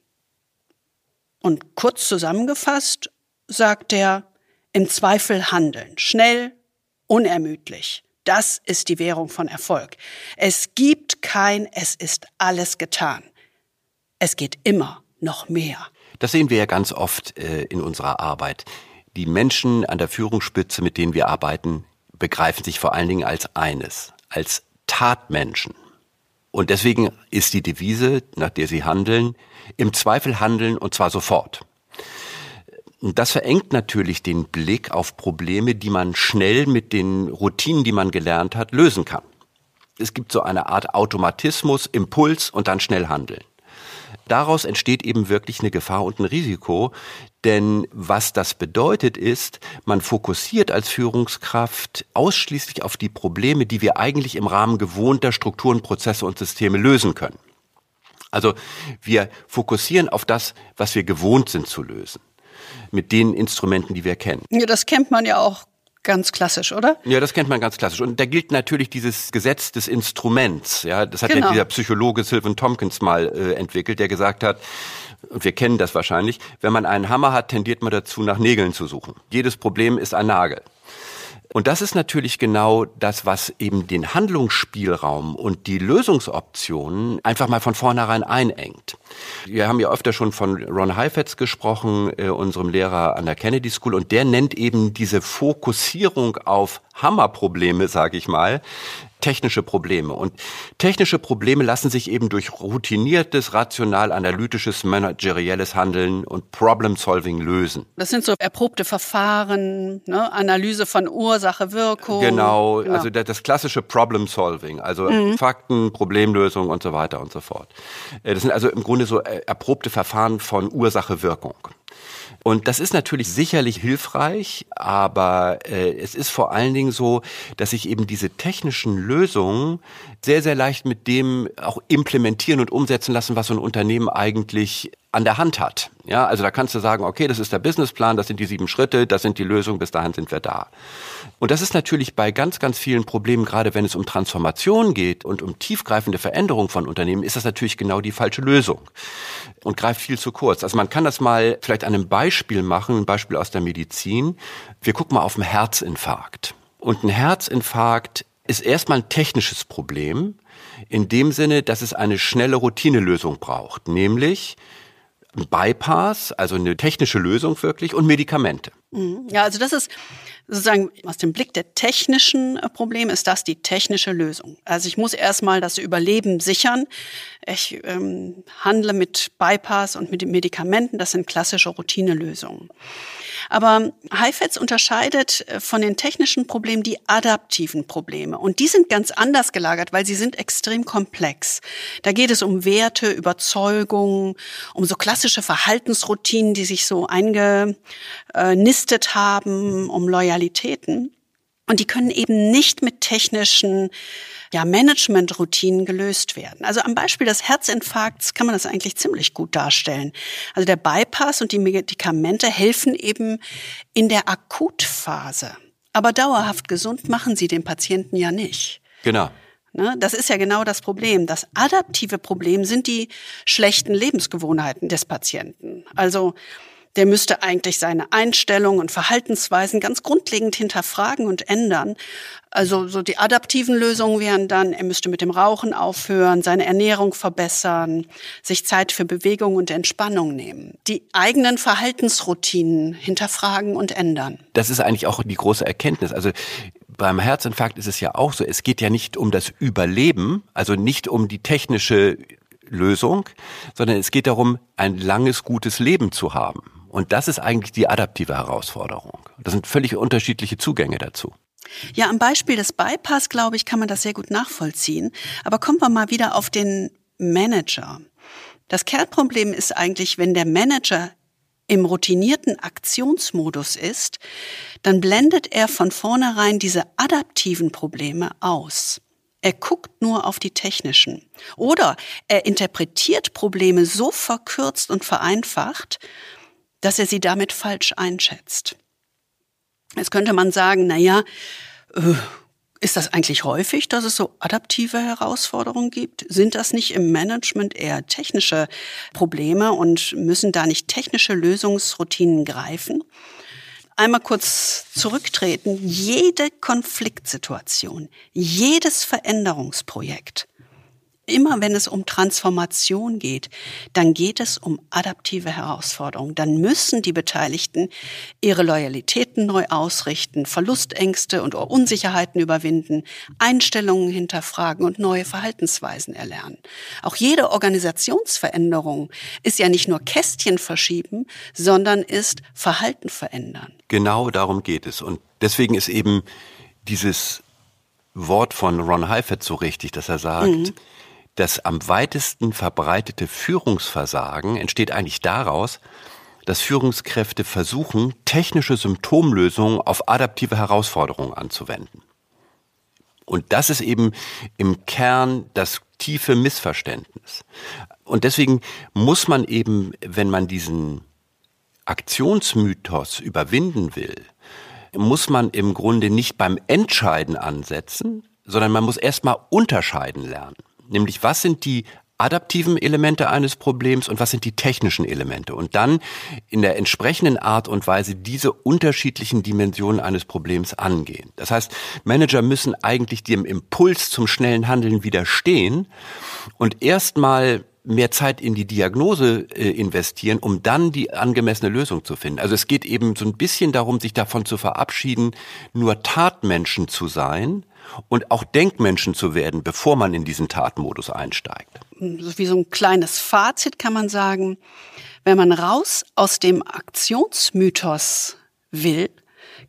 Und kurz zusammengefasst sagt er, im Zweifel handeln, schnell, unermüdlich. Das ist die Währung von Erfolg. Es gibt kein, es ist alles getan. Es geht immer noch mehr. Das sehen wir ja ganz oft äh, in unserer Arbeit. Die Menschen an der Führungsspitze, mit denen wir arbeiten, begreifen sich vor allen Dingen als eines, als Tatmenschen. Und deswegen ist die Devise, nach der sie handeln, im Zweifel handeln und zwar sofort. Und das verengt natürlich den Blick auf Probleme, die man schnell mit den Routinen, die man gelernt hat, lösen kann. Es gibt so eine Art Automatismus, Impuls und dann schnell handeln. Daraus entsteht eben wirklich eine Gefahr und ein Risiko, denn was das bedeutet ist, man fokussiert als Führungskraft ausschließlich auf die Probleme, die wir eigentlich im Rahmen gewohnter Strukturen, Prozesse und Systeme lösen können. Also wir fokussieren auf das, was wir gewohnt sind zu lösen mit den Instrumenten, die wir kennen. Ja, das kennt man ja auch ganz klassisch, oder? Ja, das kennt man ganz klassisch. Und da gilt natürlich dieses Gesetz des Instruments. Ja, das hat genau. ja dieser Psychologe Sylvan Tompkins mal äh, entwickelt, der gesagt hat, und wir kennen das wahrscheinlich, wenn man einen Hammer hat, tendiert man dazu, nach Nägeln zu suchen. Jedes Problem ist ein Nagel. Und das ist natürlich genau das, was eben den Handlungsspielraum und die Lösungsoptionen einfach mal von vornherein einengt. Wir haben ja öfter schon von Ron Heifetz gesprochen, äh, unserem Lehrer an der Kennedy School, und der nennt eben diese Fokussierung auf Hammerprobleme, sage ich mal, technische Probleme. Und technische Probleme lassen sich eben durch routiniertes, rational-analytisches, managerielles Handeln und Problem-Solving lösen. Das sind so erprobte Verfahren, ne? Analyse von Ursache, Wirkung. Genau, genau. also das klassische Problem-Solving, also mhm. Fakten, Problemlösung und so weiter und so fort. Äh, das sind also im Grunde so äh, erprobte Verfahren von Ursache, Wirkung. Und das ist natürlich sicherlich hilfreich, aber äh, es ist vor allen Dingen so, dass sich eben diese technischen Lösungen sehr, sehr leicht mit dem auch implementieren und umsetzen lassen, was so ein Unternehmen eigentlich an der Hand hat. Ja, also da kannst du sagen, okay, das ist der Businessplan, das sind die sieben Schritte, das sind die Lösungen, bis dahin sind wir da. Und das ist natürlich bei ganz, ganz vielen Problemen, gerade wenn es um Transformation geht und um tiefgreifende Veränderungen von Unternehmen, ist das natürlich genau die falsche Lösung und greift viel zu kurz. Also man kann das mal vielleicht an einem Beispiel machen, ein Beispiel aus der Medizin. Wir gucken mal auf einen Herzinfarkt. Und ein Herzinfarkt ist erstmal ein technisches Problem, in dem Sinne, dass es eine schnelle Routinelösung braucht, nämlich ein Bypass, also eine technische Lösung wirklich und Medikamente. Mhm. Ja, also das ist sozusagen aus dem Blick der technischen äh, Probleme ist das die technische Lösung. Also ich muss erstmal das Überleben sichern. Ich ähm, handle mit Bypass und mit Medikamenten. Das sind klassische Routinelösungen. Aber Heifetz unterscheidet äh, von den technischen Problemen die adaptiven Probleme. Und die sind ganz anders gelagert, weil sie sind extrem komplex. Da geht es um Werte, Überzeugungen, um so klassische Verhaltensroutinen, die sich so eingenistet haben, um Loyalitäten. Und die können eben nicht mit technischen ja, Managementroutinen gelöst werden. Also am Beispiel des Herzinfarkts kann man das eigentlich ziemlich gut darstellen. Also der Bypass und die Medikamente helfen eben in der Akutphase. Aber dauerhaft gesund machen sie den Patienten ja nicht. Genau. Ne, das ist ja genau das Problem. Das adaptive Problem sind die schlechten Lebensgewohnheiten des Patienten. Also der müsste eigentlich seine Einstellungen und Verhaltensweisen ganz grundlegend hinterfragen und ändern. Also so die adaptiven Lösungen wären dann, er müsste mit dem Rauchen aufhören, seine Ernährung verbessern, sich Zeit für Bewegung und Entspannung nehmen, die eigenen Verhaltensroutinen hinterfragen und ändern. Das ist eigentlich auch die große Erkenntnis. Also beim Herzinfarkt ist es ja auch so, es geht ja nicht um das Überleben, also nicht um die technische Lösung, sondern es geht darum, ein langes, gutes Leben zu haben. Und das ist eigentlich die adaptive Herausforderung. Das sind völlig unterschiedliche Zugänge dazu. Ja, am Beispiel des Bypass, glaube ich, kann man das sehr gut nachvollziehen. Aber kommen wir mal wieder auf den Manager. Das Kernproblem ist eigentlich, wenn der Manager im routinierten Aktionsmodus ist, dann blendet er von vornherein diese adaptiven Probleme aus. Er guckt nur auf die technischen. Oder er interpretiert Probleme so verkürzt und vereinfacht, dass er sie damit falsch einschätzt. Jetzt könnte man sagen, na ja, äh, ist das eigentlich häufig, dass es so adaptive Herausforderungen gibt? Sind das nicht im Management eher technische Probleme und müssen da nicht technische Lösungsroutinen greifen? Einmal kurz zurücktreten. Jede Konfliktsituation, jedes Veränderungsprojekt Immer wenn es um Transformation geht, dann geht es um adaptive Herausforderungen. Dann müssen die Beteiligten ihre Loyalitäten neu ausrichten, Verlustängste und Unsicherheiten überwinden, Einstellungen hinterfragen und neue Verhaltensweisen erlernen. Auch jede Organisationsveränderung ist ja nicht nur Kästchen verschieben, sondern ist Verhalten verändern. Genau darum geht es. Und deswegen ist eben dieses Wort von Ron Heifetz so richtig, dass er sagt, mhm das am weitesten verbreitete Führungsversagen entsteht eigentlich daraus, dass Führungskräfte versuchen, technische Symptomlösungen auf adaptive Herausforderungen anzuwenden. Und das ist eben im Kern das tiefe Missverständnis. Und deswegen muss man eben, wenn man diesen Aktionsmythos überwinden will, muss man im Grunde nicht beim Entscheiden ansetzen, sondern man muss erstmal unterscheiden lernen nämlich was sind die adaptiven Elemente eines Problems und was sind die technischen Elemente und dann in der entsprechenden Art und Weise diese unterschiedlichen Dimensionen eines Problems angehen. Das heißt, Manager müssen eigentlich dem Impuls zum schnellen Handeln widerstehen und erstmal mehr Zeit in die Diagnose äh, investieren, um dann die angemessene Lösung zu finden. Also es geht eben so ein bisschen darum, sich davon zu verabschieden, nur Tatmenschen zu sein und auch Denkmenschen zu werden, bevor man in diesen Tatmodus einsteigt. Wie so ein kleines Fazit kann man sagen, wenn man raus aus dem Aktionsmythos will,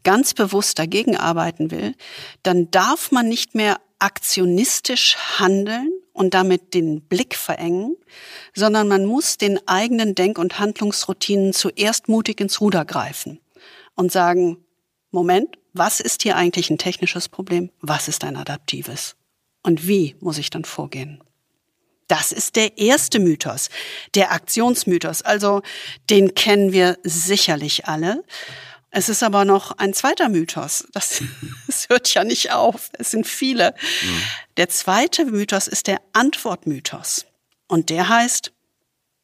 ganz bewusst dagegen arbeiten will, dann darf man nicht mehr aktionistisch handeln und damit den Blick verengen, sondern man muss den eigenen Denk- und Handlungsroutinen zuerst mutig ins Ruder greifen und sagen, Moment, was ist hier eigentlich ein technisches Problem? Was ist ein adaptives? Und wie muss ich dann vorgehen? Das ist der erste Mythos, der Aktionsmythos. Also den kennen wir sicherlich alle. Es ist aber noch ein zweiter Mythos. Das, das hört ja nicht auf. Es sind viele. Mhm. Der zweite Mythos ist der Antwortmythos. Und der heißt,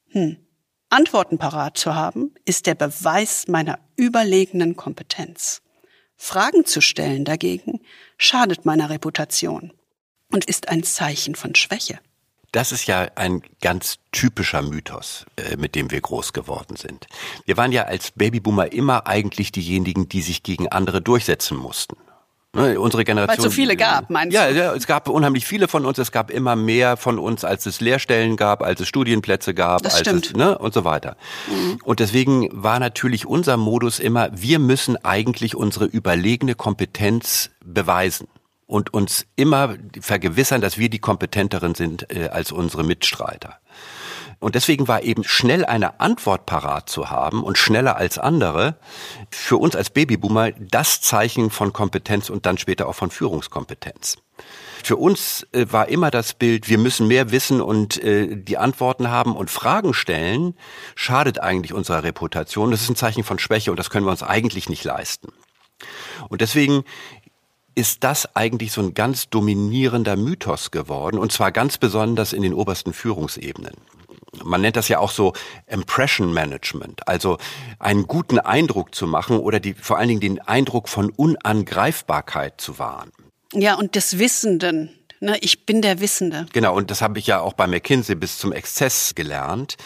hm, Antworten parat zu haben, ist der Beweis meiner überlegenen Kompetenz. Fragen zu stellen dagegen schadet meiner Reputation und ist ein Zeichen von Schwäche. Das ist ja ein ganz typischer Mythos, äh, mit dem wir groß geworden sind. Wir waren ja als Babyboomer immer eigentlich diejenigen, die sich gegen andere durchsetzen mussten. Ne, unsere Generation. Weil es so viele gab, meinst ja, du? Ja, es gab unheimlich viele von uns. Es gab immer mehr von uns, als es Lehrstellen gab, als es Studienplätze gab, das als stimmt. es, ne, und so weiter. Mhm. Und deswegen war natürlich unser Modus immer, wir müssen eigentlich unsere überlegene Kompetenz beweisen und uns immer vergewissern, dass wir die kompetenteren sind äh, als unsere Mitstreiter. Und deswegen war eben schnell eine Antwort parat zu haben und schneller als andere für uns als Babyboomer das Zeichen von Kompetenz und dann später auch von Führungskompetenz. Für uns äh, war immer das Bild, wir müssen mehr wissen und äh, die Antworten haben und Fragen stellen, schadet eigentlich unserer Reputation. Das ist ein Zeichen von Schwäche und das können wir uns eigentlich nicht leisten. Und deswegen ist das eigentlich so ein ganz dominierender Mythos geworden und zwar ganz besonders in den obersten Führungsebenen man nennt das ja auch so Impression Management, also einen guten Eindruck zu machen oder die, vor allen Dingen den Eindruck von Unangreifbarkeit zu wahren. Ja, und des Wissenden. Ne, ich bin der Wissende. Genau, und das habe ich ja auch bei McKinsey bis zum Exzess gelernt.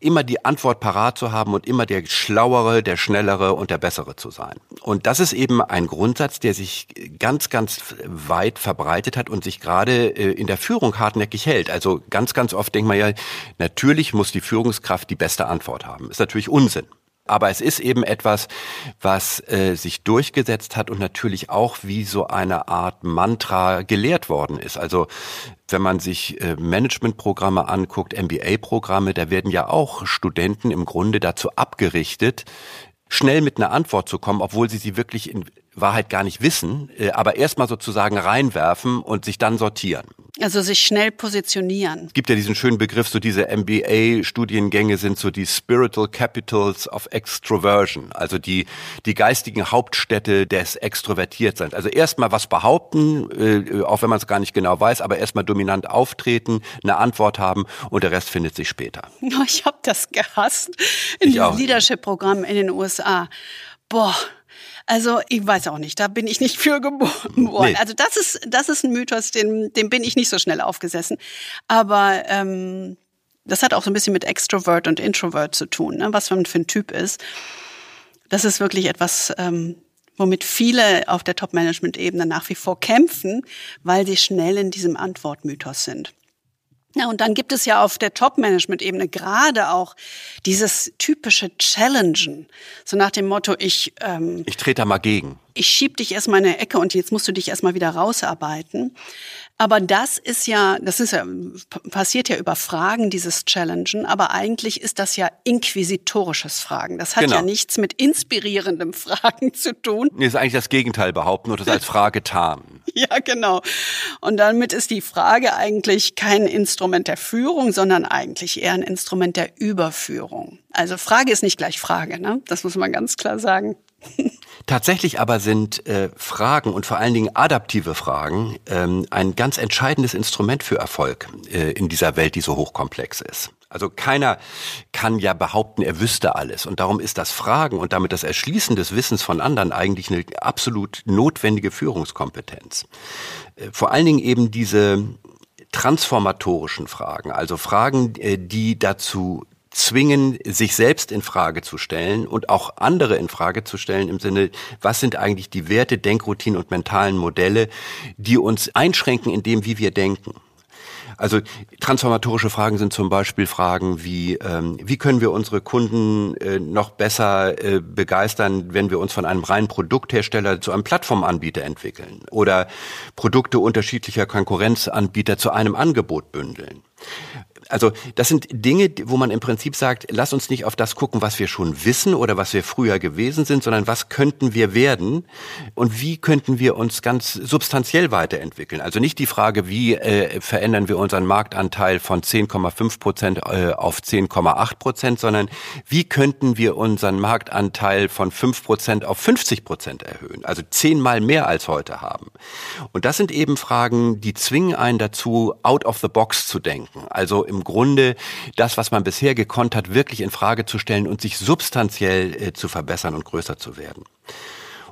Immer die Antwort parat zu haben und immer der Schlauere, der Schnellere und der Bessere zu sein. Und das ist eben ein Grundsatz, der sich ganz, ganz weit verbreitet hat und sich gerade äh, in der Führung hartnäckig hält. Also ganz, ganz oft denkt man ja, natürlich muss die Führungskraft die beste Antwort haben. Ist natürlich Unsinn. Aber es ist eben etwas, was äh, sich durchgesetzt hat und natürlich auch wie so eine Art Mantra gelehrt worden ist. Also wenn man sich äh, Managementprogramme anguckt, MBA-Programme, da werden ja auch Studenten im Grunde dazu abgerichtet, schnell mit einer Antwort zu kommen, obwohl sie sie wirklich in Wahrheit gar nicht wissen, äh, aber erstmal sozusagen reinwerfen und sich dann sortieren. Also sich schnell positionieren. Es gibt ja diesen schönen Begriff, so diese MBA-Studiengänge sind so die Spiritual Capitals of Extroversion, also die, die geistigen Hauptstädte des Extrovertiertseins. Also erstmal was behaupten, äh, auch wenn man es gar nicht genau weiß, aber erstmal dominant auftreten, eine Antwort haben und der Rest findet sich später. Ich habe das gehasst in diesem Leadership-Programm in den USA. Boah, also ich weiß auch nicht, da bin ich nicht für geboren worden. Nee. Also das ist, das ist ein Mythos, den, dem bin ich nicht so schnell aufgesessen. Aber ähm, das hat auch so ein bisschen mit Extrovert und Introvert zu tun, ne? was man für ein Typ ist. Das ist wirklich etwas, ähm, womit viele auf der Top-Management-Ebene nach wie vor kämpfen, weil sie schnell in diesem Antwortmythos sind. Ja, und dann gibt es ja auf der Top-Management-Ebene gerade auch dieses typische Challengen. So nach dem Motto, ich... Ähm, ich trete da mal gegen. Ich schieb dich erstmal in eine Ecke und jetzt musst du dich erstmal wieder rausarbeiten. Aber das ist ja, das ist ja, passiert ja über Fragen, dieses Challengen, aber eigentlich ist das ja inquisitorisches Fragen. Das hat genau. ja nichts mit inspirierendem Fragen zu tun. Nee, ist eigentlich das Gegenteil behaupten oder das als Frage tarnen. ja, genau. Und damit ist die Frage eigentlich kein Instrument der Führung, sondern eigentlich eher ein Instrument der Überführung. Also Frage ist nicht gleich Frage, ne? Das muss man ganz klar sagen. Tatsächlich aber sind äh, Fragen und vor allen Dingen adaptive Fragen ähm, ein ganz entscheidendes Instrument für Erfolg äh, in dieser Welt, die so hochkomplex ist. Also keiner kann ja behaupten, er wüsste alles. Und darum ist das Fragen und damit das Erschließen des Wissens von anderen eigentlich eine absolut notwendige Führungskompetenz. Äh, vor allen Dingen eben diese transformatorischen Fragen, also Fragen, äh, die dazu zwingen, sich selbst in Frage zu stellen und auch andere in Frage zu stellen im Sinne, was sind eigentlich die Werte, Denkroutinen und mentalen Modelle, die uns einschränken in dem, wie wir denken. Also transformatorische Fragen sind zum Beispiel Fragen wie, ähm, wie können wir unsere Kunden äh, noch besser äh, begeistern, wenn wir uns von einem reinen Produkthersteller zu einem Plattformanbieter entwickeln oder Produkte unterschiedlicher Konkurrenzanbieter zu einem Angebot bündeln also das sind Dinge, wo man im Prinzip sagt, lass uns nicht auf das gucken, was wir schon wissen oder was wir früher gewesen sind, sondern was könnten wir werden und wie könnten wir uns ganz substanziell weiterentwickeln. Also nicht die Frage, wie äh, verändern wir unseren Marktanteil von 10,5 Prozent äh, auf 10,8 Prozent, sondern wie könnten wir unseren Marktanteil von 5 Prozent auf 50 Prozent erhöhen. Also zehnmal mehr als heute haben. Und das sind eben Fragen, die zwingen einen dazu, out of the box zu denken. Also im Grunde das, was man bisher gekonnt hat, wirklich in Frage zu stellen und sich substanziell äh, zu verbessern und größer zu werden.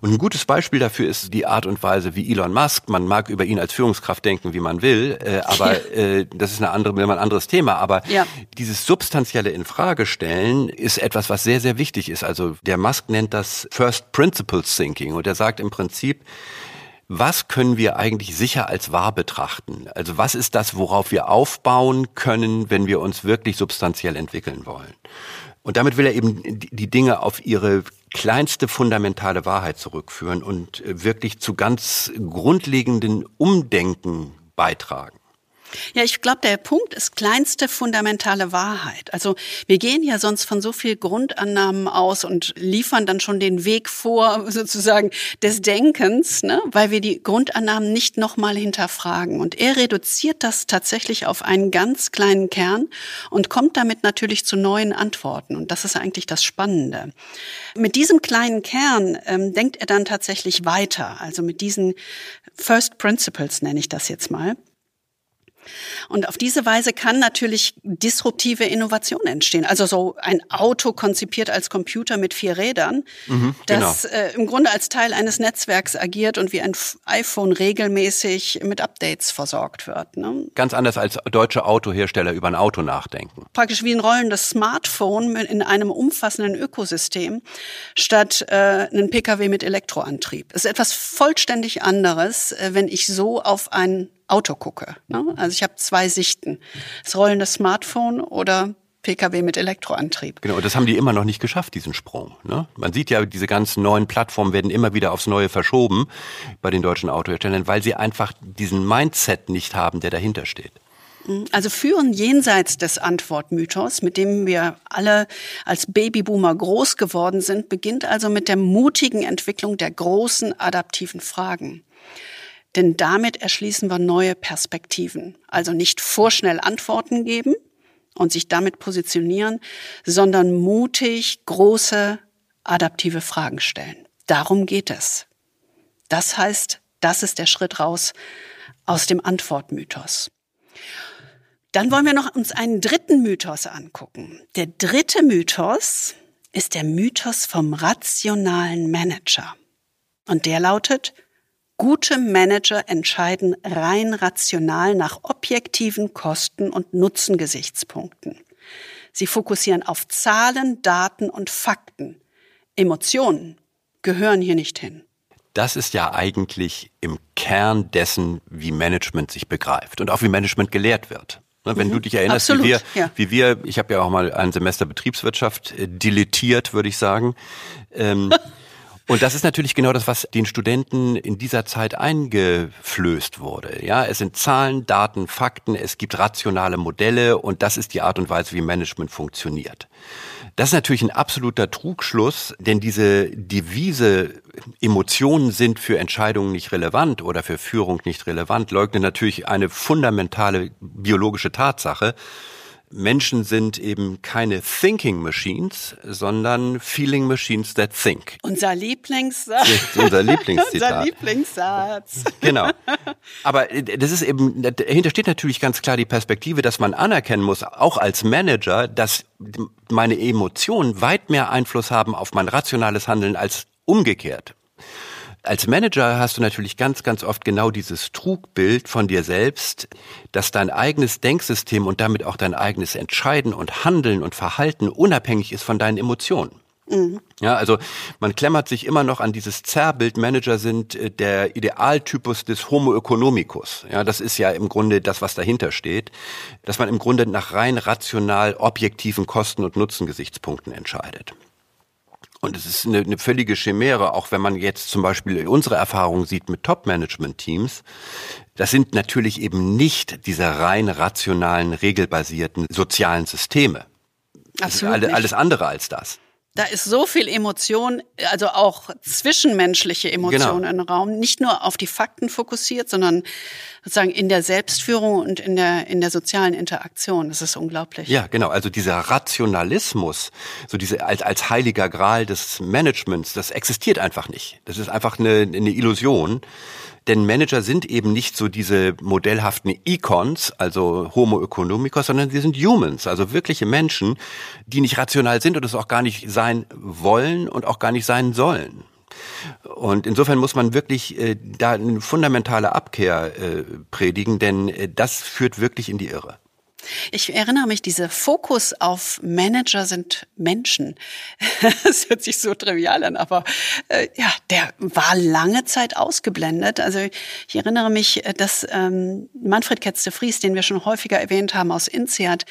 Und ein gutes Beispiel dafür ist die Art und Weise, wie Elon Musk, man mag über ihn als Führungskraft denken, wie man will, äh, aber äh, das ist eine andere, ein anderes Thema. Aber ja. dieses substanzielle Infragestellen ist etwas, was sehr, sehr wichtig ist. Also der Musk nennt das First Principles Thinking und er sagt im Prinzip, was können wir eigentlich sicher als wahr betrachten? Also was ist das, worauf wir aufbauen können, wenn wir uns wirklich substanziell entwickeln wollen? Und damit will er eben die Dinge auf ihre kleinste fundamentale Wahrheit zurückführen und wirklich zu ganz grundlegenden Umdenken beitragen. Ja, ich glaube, der Punkt ist kleinste fundamentale Wahrheit. Also wir gehen ja sonst von so viel Grundannahmen aus und liefern dann schon den Weg vor, sozusagen des Denkens, ne? weil wir die Grundannahmen nicht nochmal hinterfragen. Und er reduziert das tatsächlich auf einen ganz kleinen Kern und kommt damit natürlich zu neuen Antworten. Und das ist eigentlich das Spannende. Mit diesem kleinen Kern ähm, denkt er dann tatsächlich weiter. Also mit diesen First Principles nenne ich das jetzt mal. Und auf diese Weise kann natürlich disruptive Innovation entstehen. Also so ein Auto konzipiert als Computer mit vier Rädern, mhm, das genau. äh, im Grunde als Teil eines Netzwerks agiert und wie ein iPhone regelmäßig mit Updates versorgt wird. Ne? Ganz anders als deutsche Autohersteller über ein Auto nachdenken. Praktisch wie ein rollendes Smartphone in einem umfassenden Ökosystem statt äh, einen Pkw mit Elektroantrieb. Es ist etwas vollständig anderes, äh, wenn ich so auf ein Auto gucke. Ne? Also ich habe zwei Sichten. Das rollende Smartphone oder Pkw mit Elektroantrieb. Genau, das haben die immer noch nicht geschafft, diesen Sprung. Ne? Man sieht ja, diese ganzen neuen Plattformen werden immer wieder aufs Neue verschoben bei den deutschen Autoherstellern, weil sie einfach diesen Mindset nicht haben, der dahinter steht. Also führen jenseits des Antwortmythos, mit dem wir alle als Babyboomer groß geworden sind, beginnt also mit der mutigen Entwicklung der großen adaptiven Fragen. Denn damit erschließen wir neue Perspektiven. Also nicht vorschnell Antworten geben und sich damit positionieren, sondern mutig große adaptive Fragen stellen. Darum geht es. Das heißt, das ist der Schritt raus aus dem Antwortmythos. Dann wollen wir noch uns einen dritten Mythos angucken. Der dritte Mythos ist der Mythos vom rationalen Manager. Und der lautet, Gute Manager entscheiden rein rational nach objektiven Kosten- und Nutzengesichtspunkten. Sie fokussieren auf Zahlen, Daten und Fakten. Emotionen gehören hier nicht hin. Das ist ja eigentlich im Kern dessen, wie Management sich begreift und auch wie Management gelehrt wird. Ne, wenn mhm, du dich erinnerst, absolut, wie wir, ja. wie wir, ich habe ja auch mal ein Semester Betriebswirtschaft äh, dilettiert, würde ich sagen. Ähm, Und das ist natürlich genau das, was den Studenten in dieser Zeit eingeflößt wurde. Ja, es sind Zahlen, Daten, Fakten, es gibt rationale Modelle und das ist die Art und Weise, wie Management funktioniert. Das ist natürlich ein absoluter Trugschluss, denn diese Devise Emotionen sind für Entscheidungen nicht relevant oder für Führung nicht relevant, leugnet natürlich eine fundamentale biologische Tatsache, Menschen sind eben keine Thinking Machines, sondern Feeling Machines that think. Unser Lieblingssatz. Unser Lieblingszitat. Unser Lieblingssatz. Genau. Aber äh, das ist eben, dahinter steht natürlich ganz klar die Perspektive, dass man anerkennen muss, auch als Manager, dass meine Emotionen weit mehr Einfluss haben auf mein rationales Handeln als umgekehrt. Als Manager hast du natürlich ganz, ganz oft genau dieses Trugbild von dir selbst, dass dein eigenes Denksystem und damit auch dein eigenes Entscheiden und Handeln und Verhalten unabhängig ist von deinen Emotionen. Mhm. Ja, also man klemmert sich immer noch an dieses Zerrbild. Manager sind äh, der Idealtypus des Homo economicus. Ja, das ist ja im Grunde das, was dahinter steht, dass man im Grunde nach rein rational objektiven Kosten- und Nutzengesichtspunkten entscheidet. Und es ist eine, eine völlige Chimäre, auch wenn man jetzt zum Beispiel unsere Erfahrungen sieht mit Top-Management-Teams. Das sind natürlich eben nicht diese rein rationalen, regelbasierten sozialen Systeme. Absolut. Alles, alles andere als das. Da ist so viel Emotion, also auch zwischenmenschliche Emotion genau. im Raum, nicht nur auf die Fakten fokussiert, sondern sozusagen in der Selbstführung und in der, in der sozialen Interaktion. Das ist unglaublich. Ja, genau. Also dieser Rationalismus, so diese als, als heiliger Gral des Managements, das existiert einfach nicht. Das ist einfach eine, eine Illusion. Denn Manager sind eben nicht so diese modellhaften Icons, also Homo economicus, sondern sie sind Humans, also wirkliche Menschen, die nicht rational sind und es auch gar nicht sein wollen und auch gar nicht sein sollen. Und insofern muss man wirklich äh, da eine fundamentale Abkehr äh, predigen, denn äh, das führt wirklich in die Irre. Ich erinnere mich, dieser Fokus auf Manager sind Menschen. Das hört sich so trivial an, aber äh, ja, der war lange Zeit ausgeblendet. Also ich erinnere mich, äh, dass ähm, Manfred Ketz-de-Vries, den wir schon häufiger erwähnt haben aus INSEAD,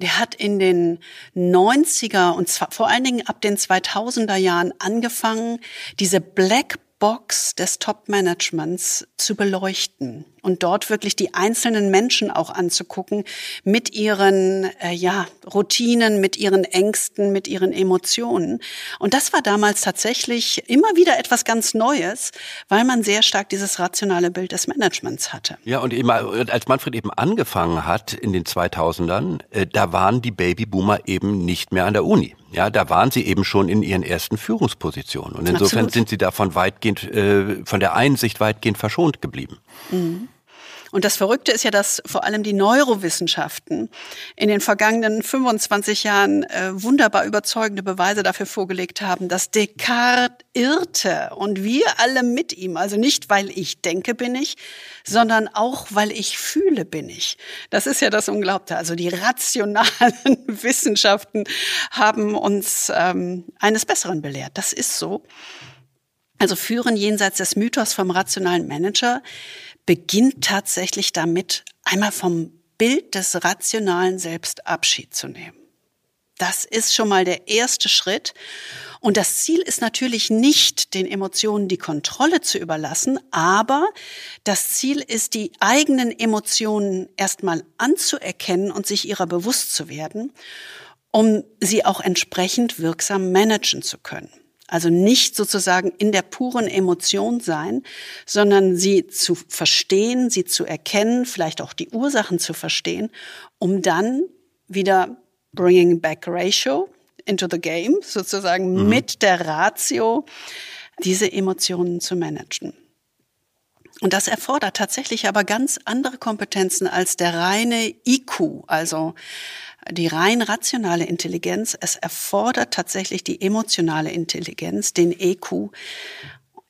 der hat in den 90er und zwar vor allen Dingen ab den 2000er Jahren angefangen, diese Black Box des Top-Managements zu beleuchten und dort wirklich die einzelnen Menschen auch anzugucken mit ihren äh, ja Routinen, mit ihren Ängsten, mit ihren Emotionen. Und das war damals tatsächlich immer wieder etwas ganz Neues, weil man sehr stark dieses rationale Bild des Managements hatte. Ja, und eben, als Manfred eben angefangen hat in den 2000ern, äh, da waren die Babyboomer eben nicht mehr an der Uni. Ja, da waren sie eben schon in ihren ersten Führungspositionen. Und insofern Absolut. sind sie davon weitgehend, äh, von der Einsicht weitgehend verschont geblieben. Mhm. Und das Verrückte ist ja, dass vor allem die Neurowissenschaften in den vergangenen 25 Jahren äh, wunderbar überzeugende Beweise dafür vorgelegt haben, dass Descartes irrte und wir alle mit ihm. Also nicht, weil ich denke, bin ich, sondern auch, weil ich fühle, bin ich. Das ist ja das Unglaubte. Also die rationalen Wissenschaften haben uns ähm, eines Besseren belehrt. Das ist so. Also führen jenseits des Mythos vom rationalen Manager beginnt tatsächlich damit, einmal vom Bild des rationalen Selbst Abschied zu nehmen. Das ist schon mal der erste Schritt. Und das Ziel ist natürlich nicht, den Emotionen die Kontrolle zu überlassen, aber das Ziel ist, die eigenen Emotionen erstmal anzuerkennen und sich ihrer bewusst zu werden, um sie auch entsprechend wirksam managen zu können. Also nicht sozusagen in der puren Emotion sein, sondern sie zu verstehen, sie zu erkennen, vielleicht auch die Ursachen zu verstehen, um dann wieder bringing back ratio into the game, sozusagen mhm. mit der Ratio diese Emotionen zu managen. Und das erfordert tatsächlich aber ganz andere Kompetenzen als der reine IQ, also die rein rationale Intelligenz. Es erfordert tatsächlich die emotionale Intelligenz, den EQ,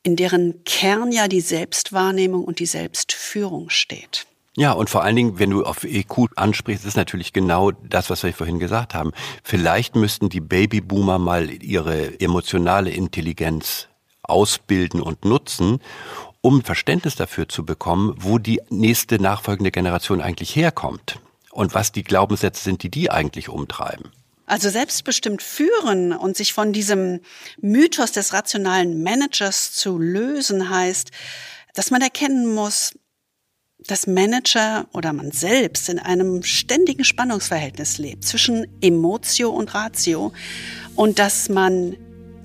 in deren Kern ja die Selbstwahrnehmung und die Selbstführung steht. Ja, und vor allen Dingen, wenn du auf EQ ansprichst, ist natürlich genau das, was wir vorhin gesagt haben. Vielleicht müssten die Babyboomer mal ihre emotionale Intelligenz ausbilden und nutzen, um Verständnis dafür zu bekommen, wo die nächste nachfolgende Generation eigentlich herkommt und was die Glaubenssätze sind, die die eigentlich umtreiben. Also selbstbestimmt führen und sich von diesem Mythos des rationalen Managers zu lösen heißt, dass man erkennen muss, dass Manager oder man selbst in einem ständigen Spannungsverhältnis lebt zwischen Emotio und Ratio und dass man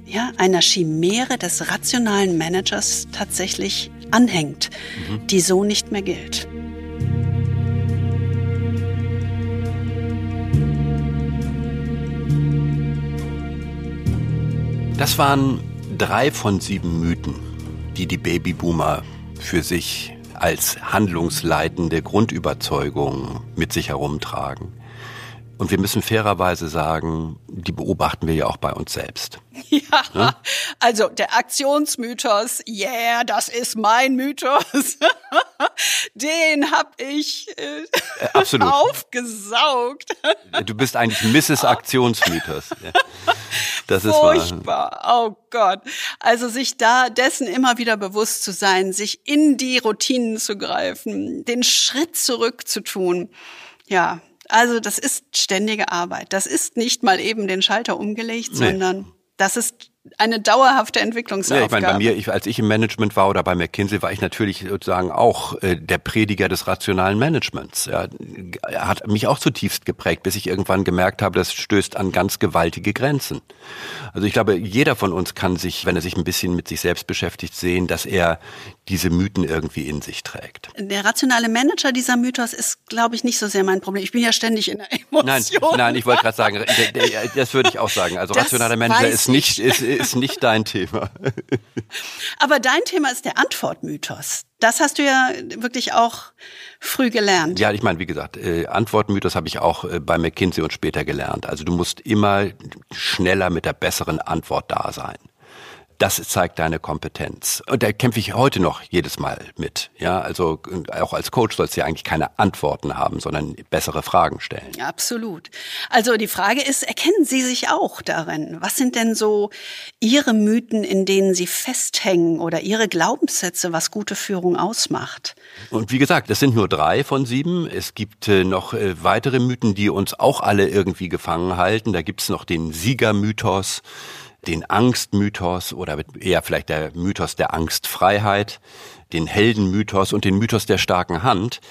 ja einer Chimäre des rationalen Managers tatsächlich anhängt, mhm. die so nicht mehr gilt. Das waren drei von sieben Mythen, die die Babyboomer für sich als handlungsleitende Grundüberzeugung mit sich herumtragen. Und wir müssen fairerweise sagen, die beobachten wir ja auch bei uns selbst. Ja, ja? also der Aktionsmythos, yeah, das ist mein Mythos. Den hab ich äh, äh, Absolut. aufgesaugt. Du bist eigentlich Mrs. Aktionsmythos. Das ist furchtbar. Wahr. Oh Gott. Also sich da dessen immer wieder bewusst zu sein, sich in die Routinen zu greifen, den Schritt zurück zu tun. Ja, also das ist ständige Arbeit. Das ist nicht mal eben den Schalter umgelegt, nee. sondern das ist eine dauerhafte Entwicklungsaufgabe. Ja, ich meine, bei mir, ich, als ich im Management war oder bei McKinsey, war ich natürlich sozusagen auch äh, der Prediger des rationalen Managements. Ja, er hat mich auch zutiefst geprägt, bis ich irgendwann gemerkt habe, das stößt an ganz gewaltige Grenzen. Also ich glaube, jeder von uns kann sich, wenn er sich ein bisschen mit sich selbst beschäftigt, sehen, dass er diese Mythen irgendwie in sich trägt. Der rationale Manager dieser Mythos ist, glaube ich, nicht so sehr mein Problem. Ich bin ja ständig in der Emotion. Nein, nein, ich wollte gerade sagen, das würde ich auch sagen. Also das rationaler Manager ist nicht, ist, ist nicht dein Thema. Aber dein Thema ist der Antwortmythos. Das hast du ja wirklich auch früh gelernt. Ja, ich meine, wie gesagt, äh, Antwortmythos habe ich auch äh, bei McKinsey und später gelernt. Also du musst immer schneller mit der besseren Antwort da sein das zeigt deine Kompetenz. Und da kämpfe ich heute noch jedes Mal mit. Ja, also auch als Coach sollst du ja eigentlich keine Antworten haben, sondern bessere Fragen stellen. Ja, absolut. Also die Frage ist, erkennen Sie sich auch darin? Was sind denn so Ihre Mythen, in denen Sie festhängen oder Ihre Glaubenssätze, was gute Führung ausmacht? Und wie gesagt, das sind nur drei von sieben. Es gibt äh, noch äh, weitere Mythen, die uns auch alle irgendwie gefangen halten. Da gibt's noch den Siegermythos den Angstmythos oder eher vielleicht der Mythos der Angstfreiheit, den Heldenmythos und den Mythos der starken Hand.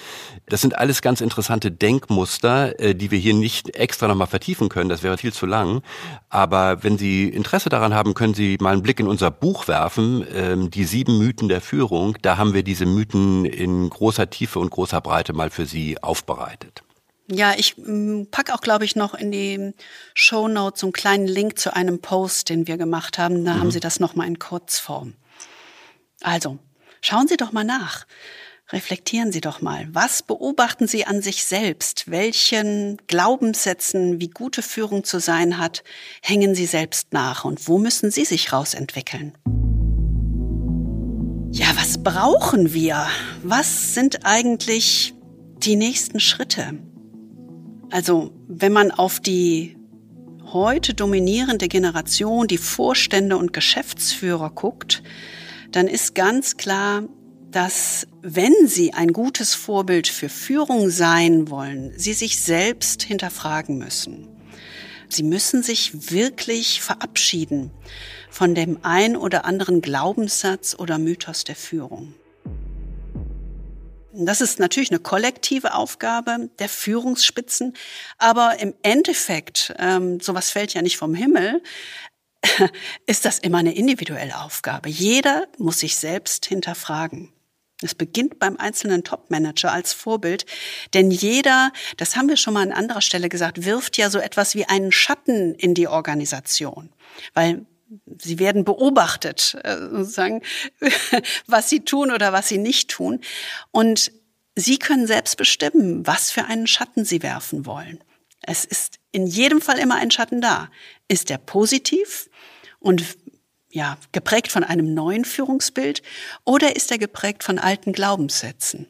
Das sind alles ganz interessante Denkmuster, äh, die wir hier nicht extra nochmal vertiefen können. Das wäre viel zu lang. Aber wenn Sie Interesse daran haben, können Sie mal einen Blick in unser Buch werfen, ähm, die sieben Mythen der Führung. Da haben wir diese Mythen in großer Tiefe und großer Breite mal für Sie aufbereitet. Ja, ich mm, pack auch, glaube ich, noch in die Show Notes so einen kleinen Link zu einem Post, den wir gemacht haben. Da mhm. haben Sie das nochmal in Kurzform. Also, schauen Sie doch mal nach. Reflektieren Sie doch mal. Was beobachten Sie an sich selbst? Welchen Glaubenssätzen, wie gute Führung zu sein hat, hängen Sie selbst nach? Und wo müssen Sie sich rausentwickeln? Ja, was brauchen wir? Was sind eigentlich die nächsten Schritte? Also wenn man auf die heute dominierende Generation, die Vorstände und Geschäftsführer guckt, dann ist ganz klar, dass wenn sie ein gutes Vorbild für Führung sein wollen, sie sich selbst hinterfragen müssen. Sie müssen sich wirklich verabschieden von dem ein oder anderen Glaubenssatz oder Mythos der Führung. Das ist natürlich eine kollektive Aufgabe der Führungsspitzen, aber im Endeffekt, ähm, sowas fällt ja nicht vom Himmel, ist das immer eine individuelle Aufgabe. Jeder muss sich selbst hinterfragen. Es beginnt beim einzelnen Topmanager als Vorbild, denn jeder, das haben wir schon mal an anderer Stelle gesagt, wirft ja so etwas wie einen Schatten in die Organisation, weil sie werden beobachtet, äh, sozusagen, was sie tun oder was sie nicht tun. Und sie können selbst bestimmen, was für einen Schatten sie werfen wollen. Es ist in jedem Fall immer ein Schatten da. Ist er positiv und ja, geprägt von einem neuen Führungsbild oder ist er geprägt von alten Glaubenssätzen,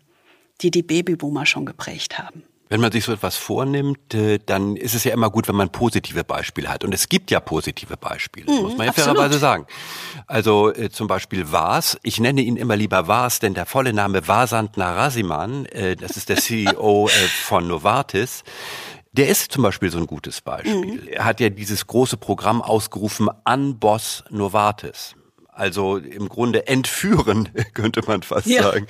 die die Babyboomer schon geprägt haben? Wenn man sich so etwas vornimmt, äh, dann ist es ja immer gut, wenn man positive Beispiele hat. Und es gibt ja positive Beispiele, mhm, muss man ja absolut. fairerweise sagen. Also äh, zum Beispiel Vas, ich nenne ihn immer lieber Vas, denn der volle Name Vasant Narasimhan, äh, das ist der CEO äh, von Novartis, der ist zum Beispiel so ein gutes Beispiel. Mhm. Er hat ja dieses große Programm ausgerufen, Unboss Novartis. Also im Grunde entführen, könnte man fast ja. sagen.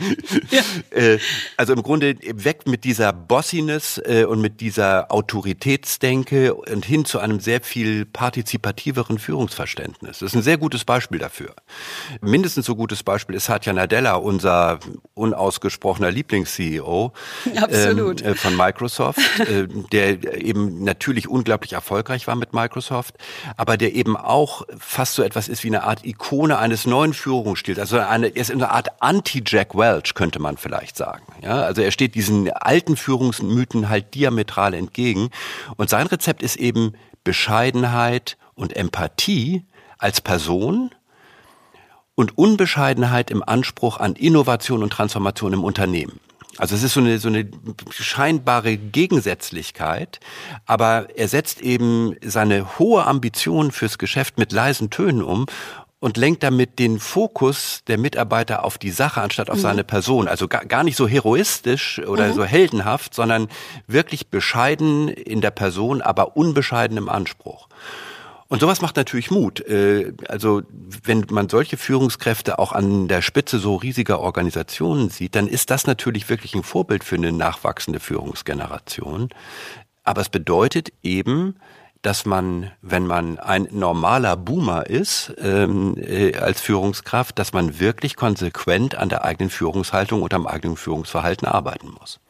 Ja. Äh, also im Grunde weg mit dieser Bossiness äh, und mit dieser Autoritätsdenke und hin zu einem sehr viel partizipativeren Führungsverständnis. Das ist ein sehr gutes Beispiel dafür. Mindestens so gutes Beispiel ist Satya Nadella, unser unausgesprochener Lieblings-CEO ähm, äh, von Microsoft, der eben natürlich unglaublich erfolgreich war mit Microsoft, aber der eben auch fast so etwas ist wie eine Art Ikone eines neuen Führungsstils. Also eine, er ist eine Art Anti-Jack Welch, könnte man vielleicht sagen. Ja, also er steht diesen alten Führungsmythen halt diametral entgegen. Und sein Rezept ist eben Bescheidenheit und Empathie als Person und Unbescheidenheit im Anspruch an Innovation und Transformation im Unternehmen. Also es ist so eine, so eine scheinbare Gegensätzlichkeit, aber er setzt eben seine hohe Ambition fürs Geschäft mit leisen Tönen um und lenkt damit den Fokus der Mitarbeiter auf die Sache anstatt auf mhm. seine Person. Also gar, gar nicht so heroistisch oder mhm. so heldenhaft, sondern wirklich bescheiden in der Person, aber unbescheiden im Anspruch. Und sowas macht natürlich Mut. Äh, also wenn man solche Führungskräfte auch an der Spitze so riesiger Organisationen sieht, dann ist das natürlich wirklich ein Vorbild für eine nachwachsende Führungsgeneration. Aber es bedeutet eben, dass man, wenn man ein normaler Boomer ist ähm, äh, als Führungskraft, dass man wirklich konsequent an der eigenen Führungshaltung und am eigenen Führungsverhalten arbeiten muss.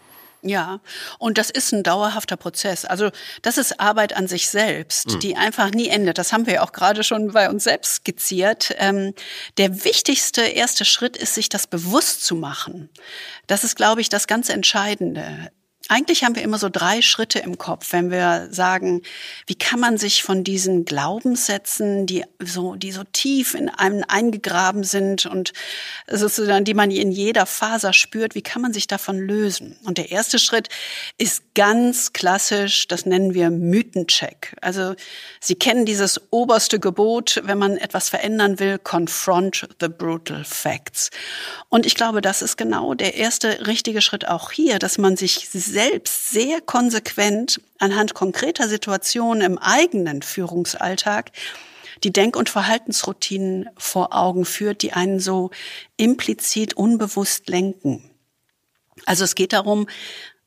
Ja, und das ist ein dauerhafter Prozess. Also das ist Arbeit an sich selbst, mhm. die einfach nie endet. Das haben wir ja auch gerade schon bei uns selbst skizziert. Ähm, der wichtigste erste Schritt ist, sich das bewusst zu machen. Das ist, glaube ich, das ganz Entscheidende. Eigentlich haben wir immer so drei Schritte im Kopf, wenn wir sagen, wie kann man sich von diesen Glaubenssätzen, die so, die so tief in einem eingegraben sind und sozusagen, die man in jeder Faser spürt, wie kann man sich davon lösen? Und der erste Schritt ist ganz klassisch, das nennen wir Mythencheck. Also Sie kennen dieses oberste Gebot, wenn man etwas verändern will, confront the brutal facts. Und ich glaube, das ist genau der erste richtige Schritt auch hier, dass man sich selbst sehr konsequent anhand konkreter Situationen im eigenen Führungsalltag die Denk- und Verhaltensroutinen vor Augen führt, die einen so implizit unbewusst lenken. Also es geht darum,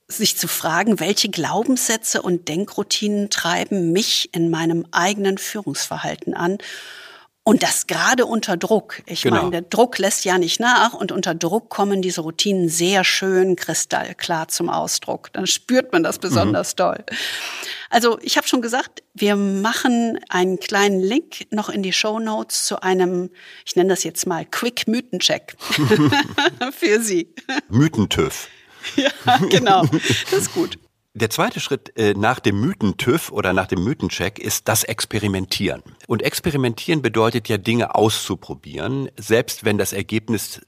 sich zu fragen, welche Glaubenssätze und Denkroutinen treiben mich in meinem eigenen Führungsverhalten an und das gerade unter Druck. Ich genau. meine, der Druck lässt ja nicht nach und unter Druck kommen diese Routinen sehr schön kristallklar zum Ausdruck. Dann spürt man das besonders mhm. doll. Also ich habe schon gesagt, wir machen einen kleinen Link noch in die Show Notes zu einem, ich nenne das jetzt mal Quick Mythencheck für Sie. Mythentüff. Ja, genau. Das ist gut. Der zweite Schritt äh, nach dem Mythen-TÜV oder nach dem Mythencheck ist das Experimentieren. Und Experimentieren bedeutet ja Dinge auszuprobieren, selbst wenn das Ergebnis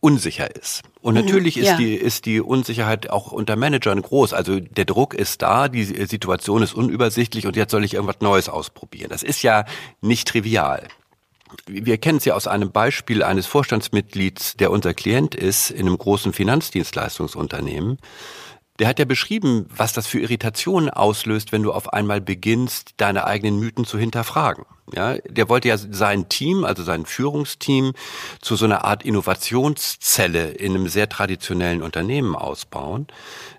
unsicher ist. Und mhm, natürlich ist ja. die ist die Unsicherheit auch unter Managern groß. Also der Druck ist da, die Situation ist unübersichtlich und jetzt soll ich irgendwas Neues ausprobieren. Das ist ja nicht trivial. Wir kennen es ja aus einem Beispiel eines Vorstandsmitglieds, der unser Klient ist in einem großen Finanzdienstleistungsunternehmen. Der hat ja beschrieben, was das für Irritationen auslöst, wenn du auf einmal beginnst, deine eigenen Mythen zu hinterfragen. Ja, der wollte ja sein Team, also sein Führungsteam, zu so einer Art Innovationszelle in einem sehr traditionellen Unternehmen ausbauen,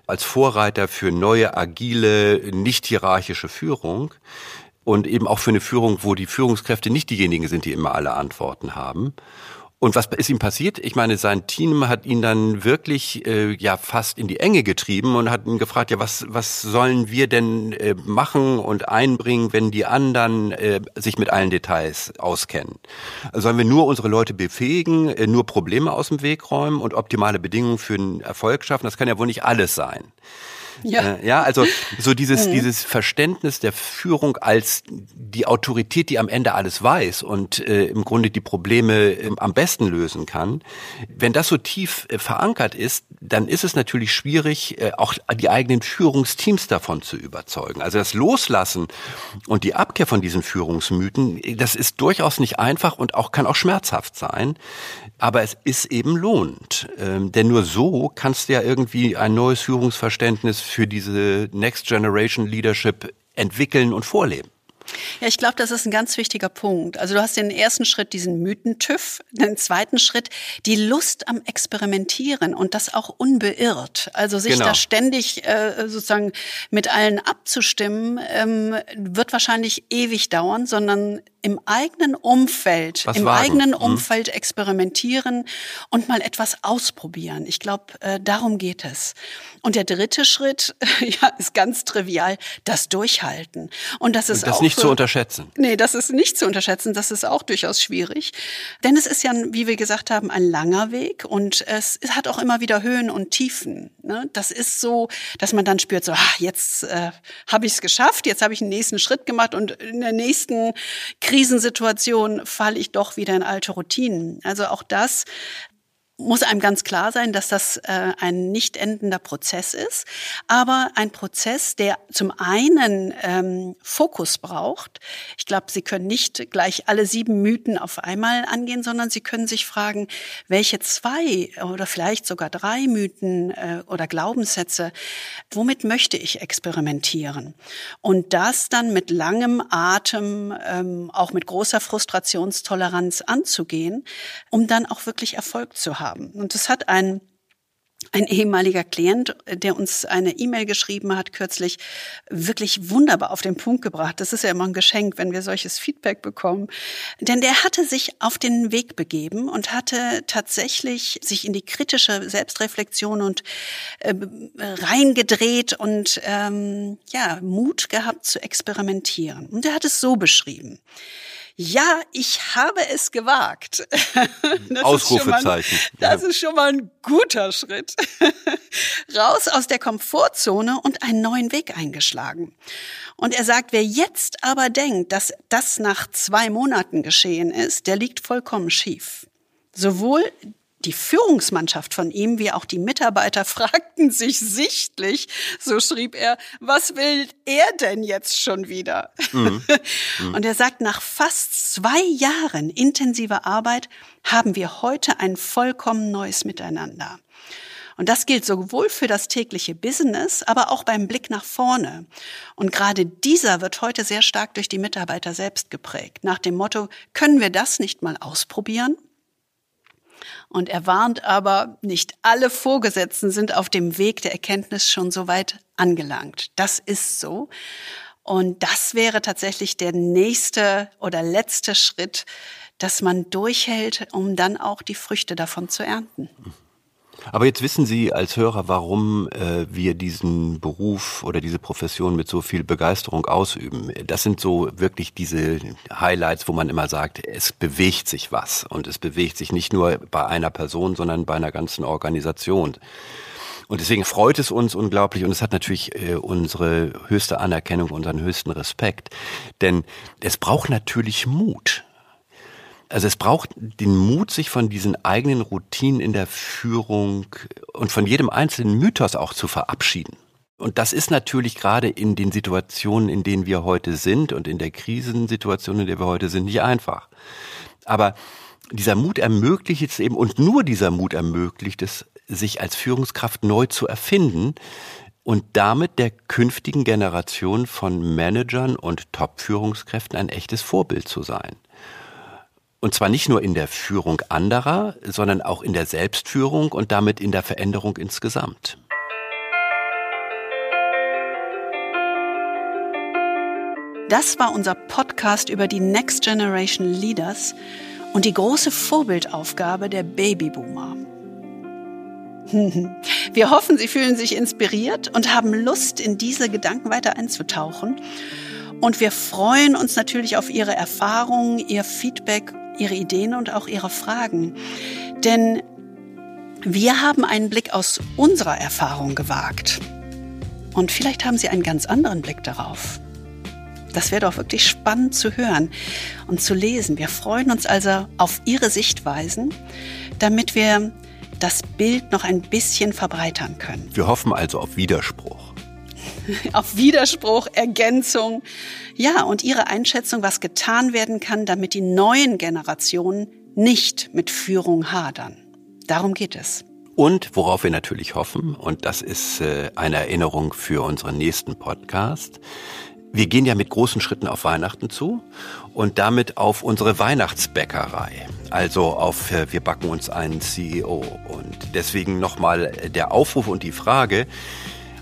als Vorreiter für neue, agile, nicht hierarchische Führung und eben auch für eine Führung, wo die Führungskräfte nicht diejenigen sind, die immer alle Antworten haben. Und was ist ihm passiert? Ich meine, sein Team hat ihn dann wirklich äh, ja fast in die Enge getrieben und hat ihn gefragt, ja, was was sollen wir denn äh, machen und einbringen, wenn die anderen äh, sich mit allen Details auskennen? sollen wir nur unsere Leute befähigen, äh, nur Probleme aus dem Weg räumen und optimale Bedingungen für den Erfolg schaffen? Das kann ja wohl nicht alles sein. Ja. Äh, ja, also so dieses, mhm. dieses Verständnis der Führung als die Autorität, die am Ende alles weiß und äh, im Grunde die Probleme äh, am besten lösen kann. Wenn das so tief äh, verankert ist, dann ist es natürlich schwierig, äh, auch die eigenen Führungsteams davon zu überzeugen. Also das Loslassen und die Abkehr von diesen Führungsmythen, das ist durchaus nicht einfach und auch kann auch schmerzhaft sein. Aber es ist eben lohnend. Ähm, denn nur so kannst du ja irgendwie ein neues Führungsverständnis für diese Next Generation Leadership entwickeln und vorleben. Ja, ich glaube, das ist ein ganz wichtiger Punkt. Also du hast den ersten Schritt, diesen Mythentüff, den zweiten Schritt, die Lust am Experimentieren und das auch unbeirrt. Also sich genau. da ständig äh, sozusagen mit allen abzustimmen, ähm, wird wahrscheinlich ewig dauern, sondern im eigenen Umfeld, Was im eigenen mhm. Umfeld experimentieren und mal etwas ausprobieren. Ich glaube, äh, darum geht es. Und der dritte Schritt, ja, ist ganz trivial, das Durchhalten. Und das ist und das auch nicht zu unterschätzen. Nee, das ist nicht zu unterschätzen. Das ist auch durchaus schwierig. Denn es ist ja, wie wir gesagt haben, ein langer Weg und es hat auch immer wieder Höhen und Tiefen. Ne? Das ist so, dass man dann spürt, so, ach, jetzt äh, habe ich es geschafft, jetzt habe ich einen nächsten Schritt gemacht und in der nächsten Krisensituation falle ich doch wieder in alte Routinen. Also auch das muss einem ganz klar sein, dass das äh, ein nicht endender Prozess ist, aber ein Prozess, der zum einen ähm, Fokus braucht. Ich glaube, Sie können nicht gleich alle sieben Mythen auf einmal angehen, sondern Sie können sich fragen, welche zwei oder vielleicht sogar drei Mythen äh, oder Glaubenssätze, womit möchte ich experimentieren? Und das dann mit langem Atem, ähm, auch mit großer Frustrationstoleranz anzugehen, um dann auch wirklich Erfolg zu haben haben. Und das hat ein ein ehemaliger Klient, der uns eine E-Mail geschrieben hat kürzlich, wirklich wunderbar auf den Punkt gebracht. Das ist ja immer ein Geschenk, wenn wir solches Feedback bekommen. Denn der hatte sich auf den Weg begeben und hatte tatsächlich sich in die kritische Selbstreflexion und äh, reingedreht und ähm, ja Mut gehabt zu experimentieren. Und er hat es so beschrieben. Ja, ich habe es gewagt. Das Ausrufezeichen. Ist mal, das ja. ist schon mal ein guter Schritt. Raus aus der Komfortzone und einen neuen Weg eingeschlagen. Und er sagt, wer jetzt aber denkt, dass das nach zwei Monaten geschehen ist, der liegt vollkommen schief. Sowohl die Führungsmannschaft von ihm wie auch die Mitarbeiter fragten sich sichtlich, so schrieb er, was will er denn jetzt schon wieder? Mhm. Mhm. Und er sagt, nach fast zwei Jahren intensiver Arbeit haben wir heute ein vollkommen neues Miteinander. Und das gilt sowohl für das tägliche Business, aber auch beim Blick nach vorne. Und gerade dieser wird heute sehr stark durch die Mitarbeiter selbst geprägt. Nach dem Motto, können wir das nicht mal ausprobieren? Und er warnt aber, nicht alle Vorgesetzten sind auf dem Weg der Erkenntnis schon so weit angelangt. Das ist so. Und das wäre tatsächlich der nächste oder letzte Schritt, dass man durchhält, um dann auch die Früchte davon zu ernten. Aber jetzt wissen Sie als Hörer, warum äh, wir diesen Beruf oder diese Profession mit so viel Begeisterung ausüben. Das sind so wirklich diese Highlights, wo man immer sagt, es bewegt sich was. Und es bewegt sich nicht nur bei einer Person, sondern bei einer ganzen Organisation. Und deswegen freut es uns unglaublich und es hat natürlich äh, unsere höchste Anerkennung, unseren höchsten Respekt. Denn es braucht natürlich Mut. Also es braucht den Mut, sich von diesen eigenen Routinen in der Führung und von jedem einzelnen Mythos auch zu verabschieden. Und das ist natürlich gerade in den Situationen, in denen wir heute sind und in der Krisensituation, in der wir heute sind, nicht einfach. Aber dieser Mut ermöglicht es eben, und nur dieser Mut ermöglicht es, sich als Führungskraft neu zu erfinden und damit der künftigen Generation von Managern und Top-Führungskräften ein echtes Vorbild zu sein. Und zwar nicht nur in der Führung anderer, sondern auch in der Selbstführung und damit in der Veränderung insgesamt. Das war unser Podcast über die Next Generation Leaders und die große Vorbildaufgabe der Babyboomer. Wir hoffen, Sie fühlen sich inspiriert und haben Lust, in diese Gedanken weiter einzutauchen. Und wir freuen uns natürlich auf Ihre Erfahrungen, Ihr Feedback Ihre Ideen und auch Ihre Fragen. Denn wir haben einen Blick aus unserer Erfahrung gewagt. Und vielleicht haben Sie einen ganz anderen Blick darauf. Das wäre doch wirklich spannend zu hören und zu lesen. Wir freuen uns also auf Ihre Sichtweisen, damit wir das Bild noch ein bisschen verbreitern können. Wir hoffen also auf Widerspruch. auf Widerspruch, Ergänzung. Ja, und Ihre Einschätzung, was getan werden kann, damit die neuen Generationen nicht mit Führung hadern. Darum geht es. Und worauf wir natürlich hoffen, und das ist äh, eine Erinnerung für unseren nächsten Podcast, Wir gehen ja mit großen Schritten auf Weihnachten zu und damit auf unsere Weihnachtsbäckerei. Also auf äh, wir backen uns einen CEO. Und deswegen nochmal der Aufruf und die Frage,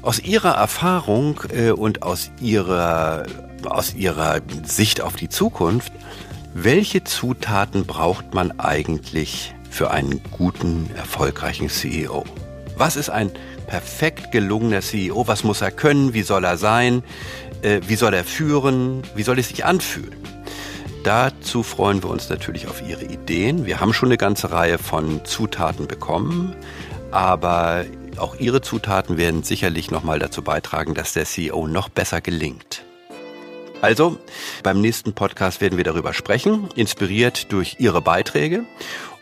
aus Ihrer Erfahrung äh, und aus Ihrer, aus Ihrer Sicht auf die Zukunft, welche Zutaten braucht man eigentlich für einen guten, erfolgreichen CEO? Was ist ein perfekt gelungener CEO? Was muss er können? Wie soll er sein? Äh, wie soll er führen? Wie soll es sich anfühlen? Dazu freuen wir uns natürlich auf Ihre Ideen. Wir haben schon eine ganze Reihe von Zutaten bekommen, aber auch Ihre Zutaten werden sicherlich nochmal dazu beitragen, dass der CEO noch besser gelingt. Also, beim nächsten Podcast werden wir darüber sprechen, inspiriert durch Ihre Beiträge.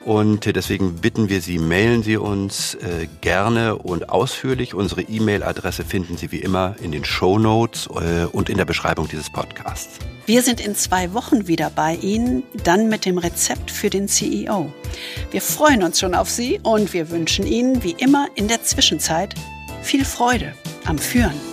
Und deswegen bitten wir Sie, mailen Sie uns äh, gerne und ausführlich. Unsere E-Mail-Adresse finden Sie wie immer in den Show Notes äh, und in der Beschreibung dieses Podcasts. Wir sind in zwei Wochen wieder bei Ihnen, dann mit dem Rezept für den CEO. Wir freuen uns schon auf Sie und wir wünschen Ihnen wie immer in der Zwischenzeit viel Freude am Führen.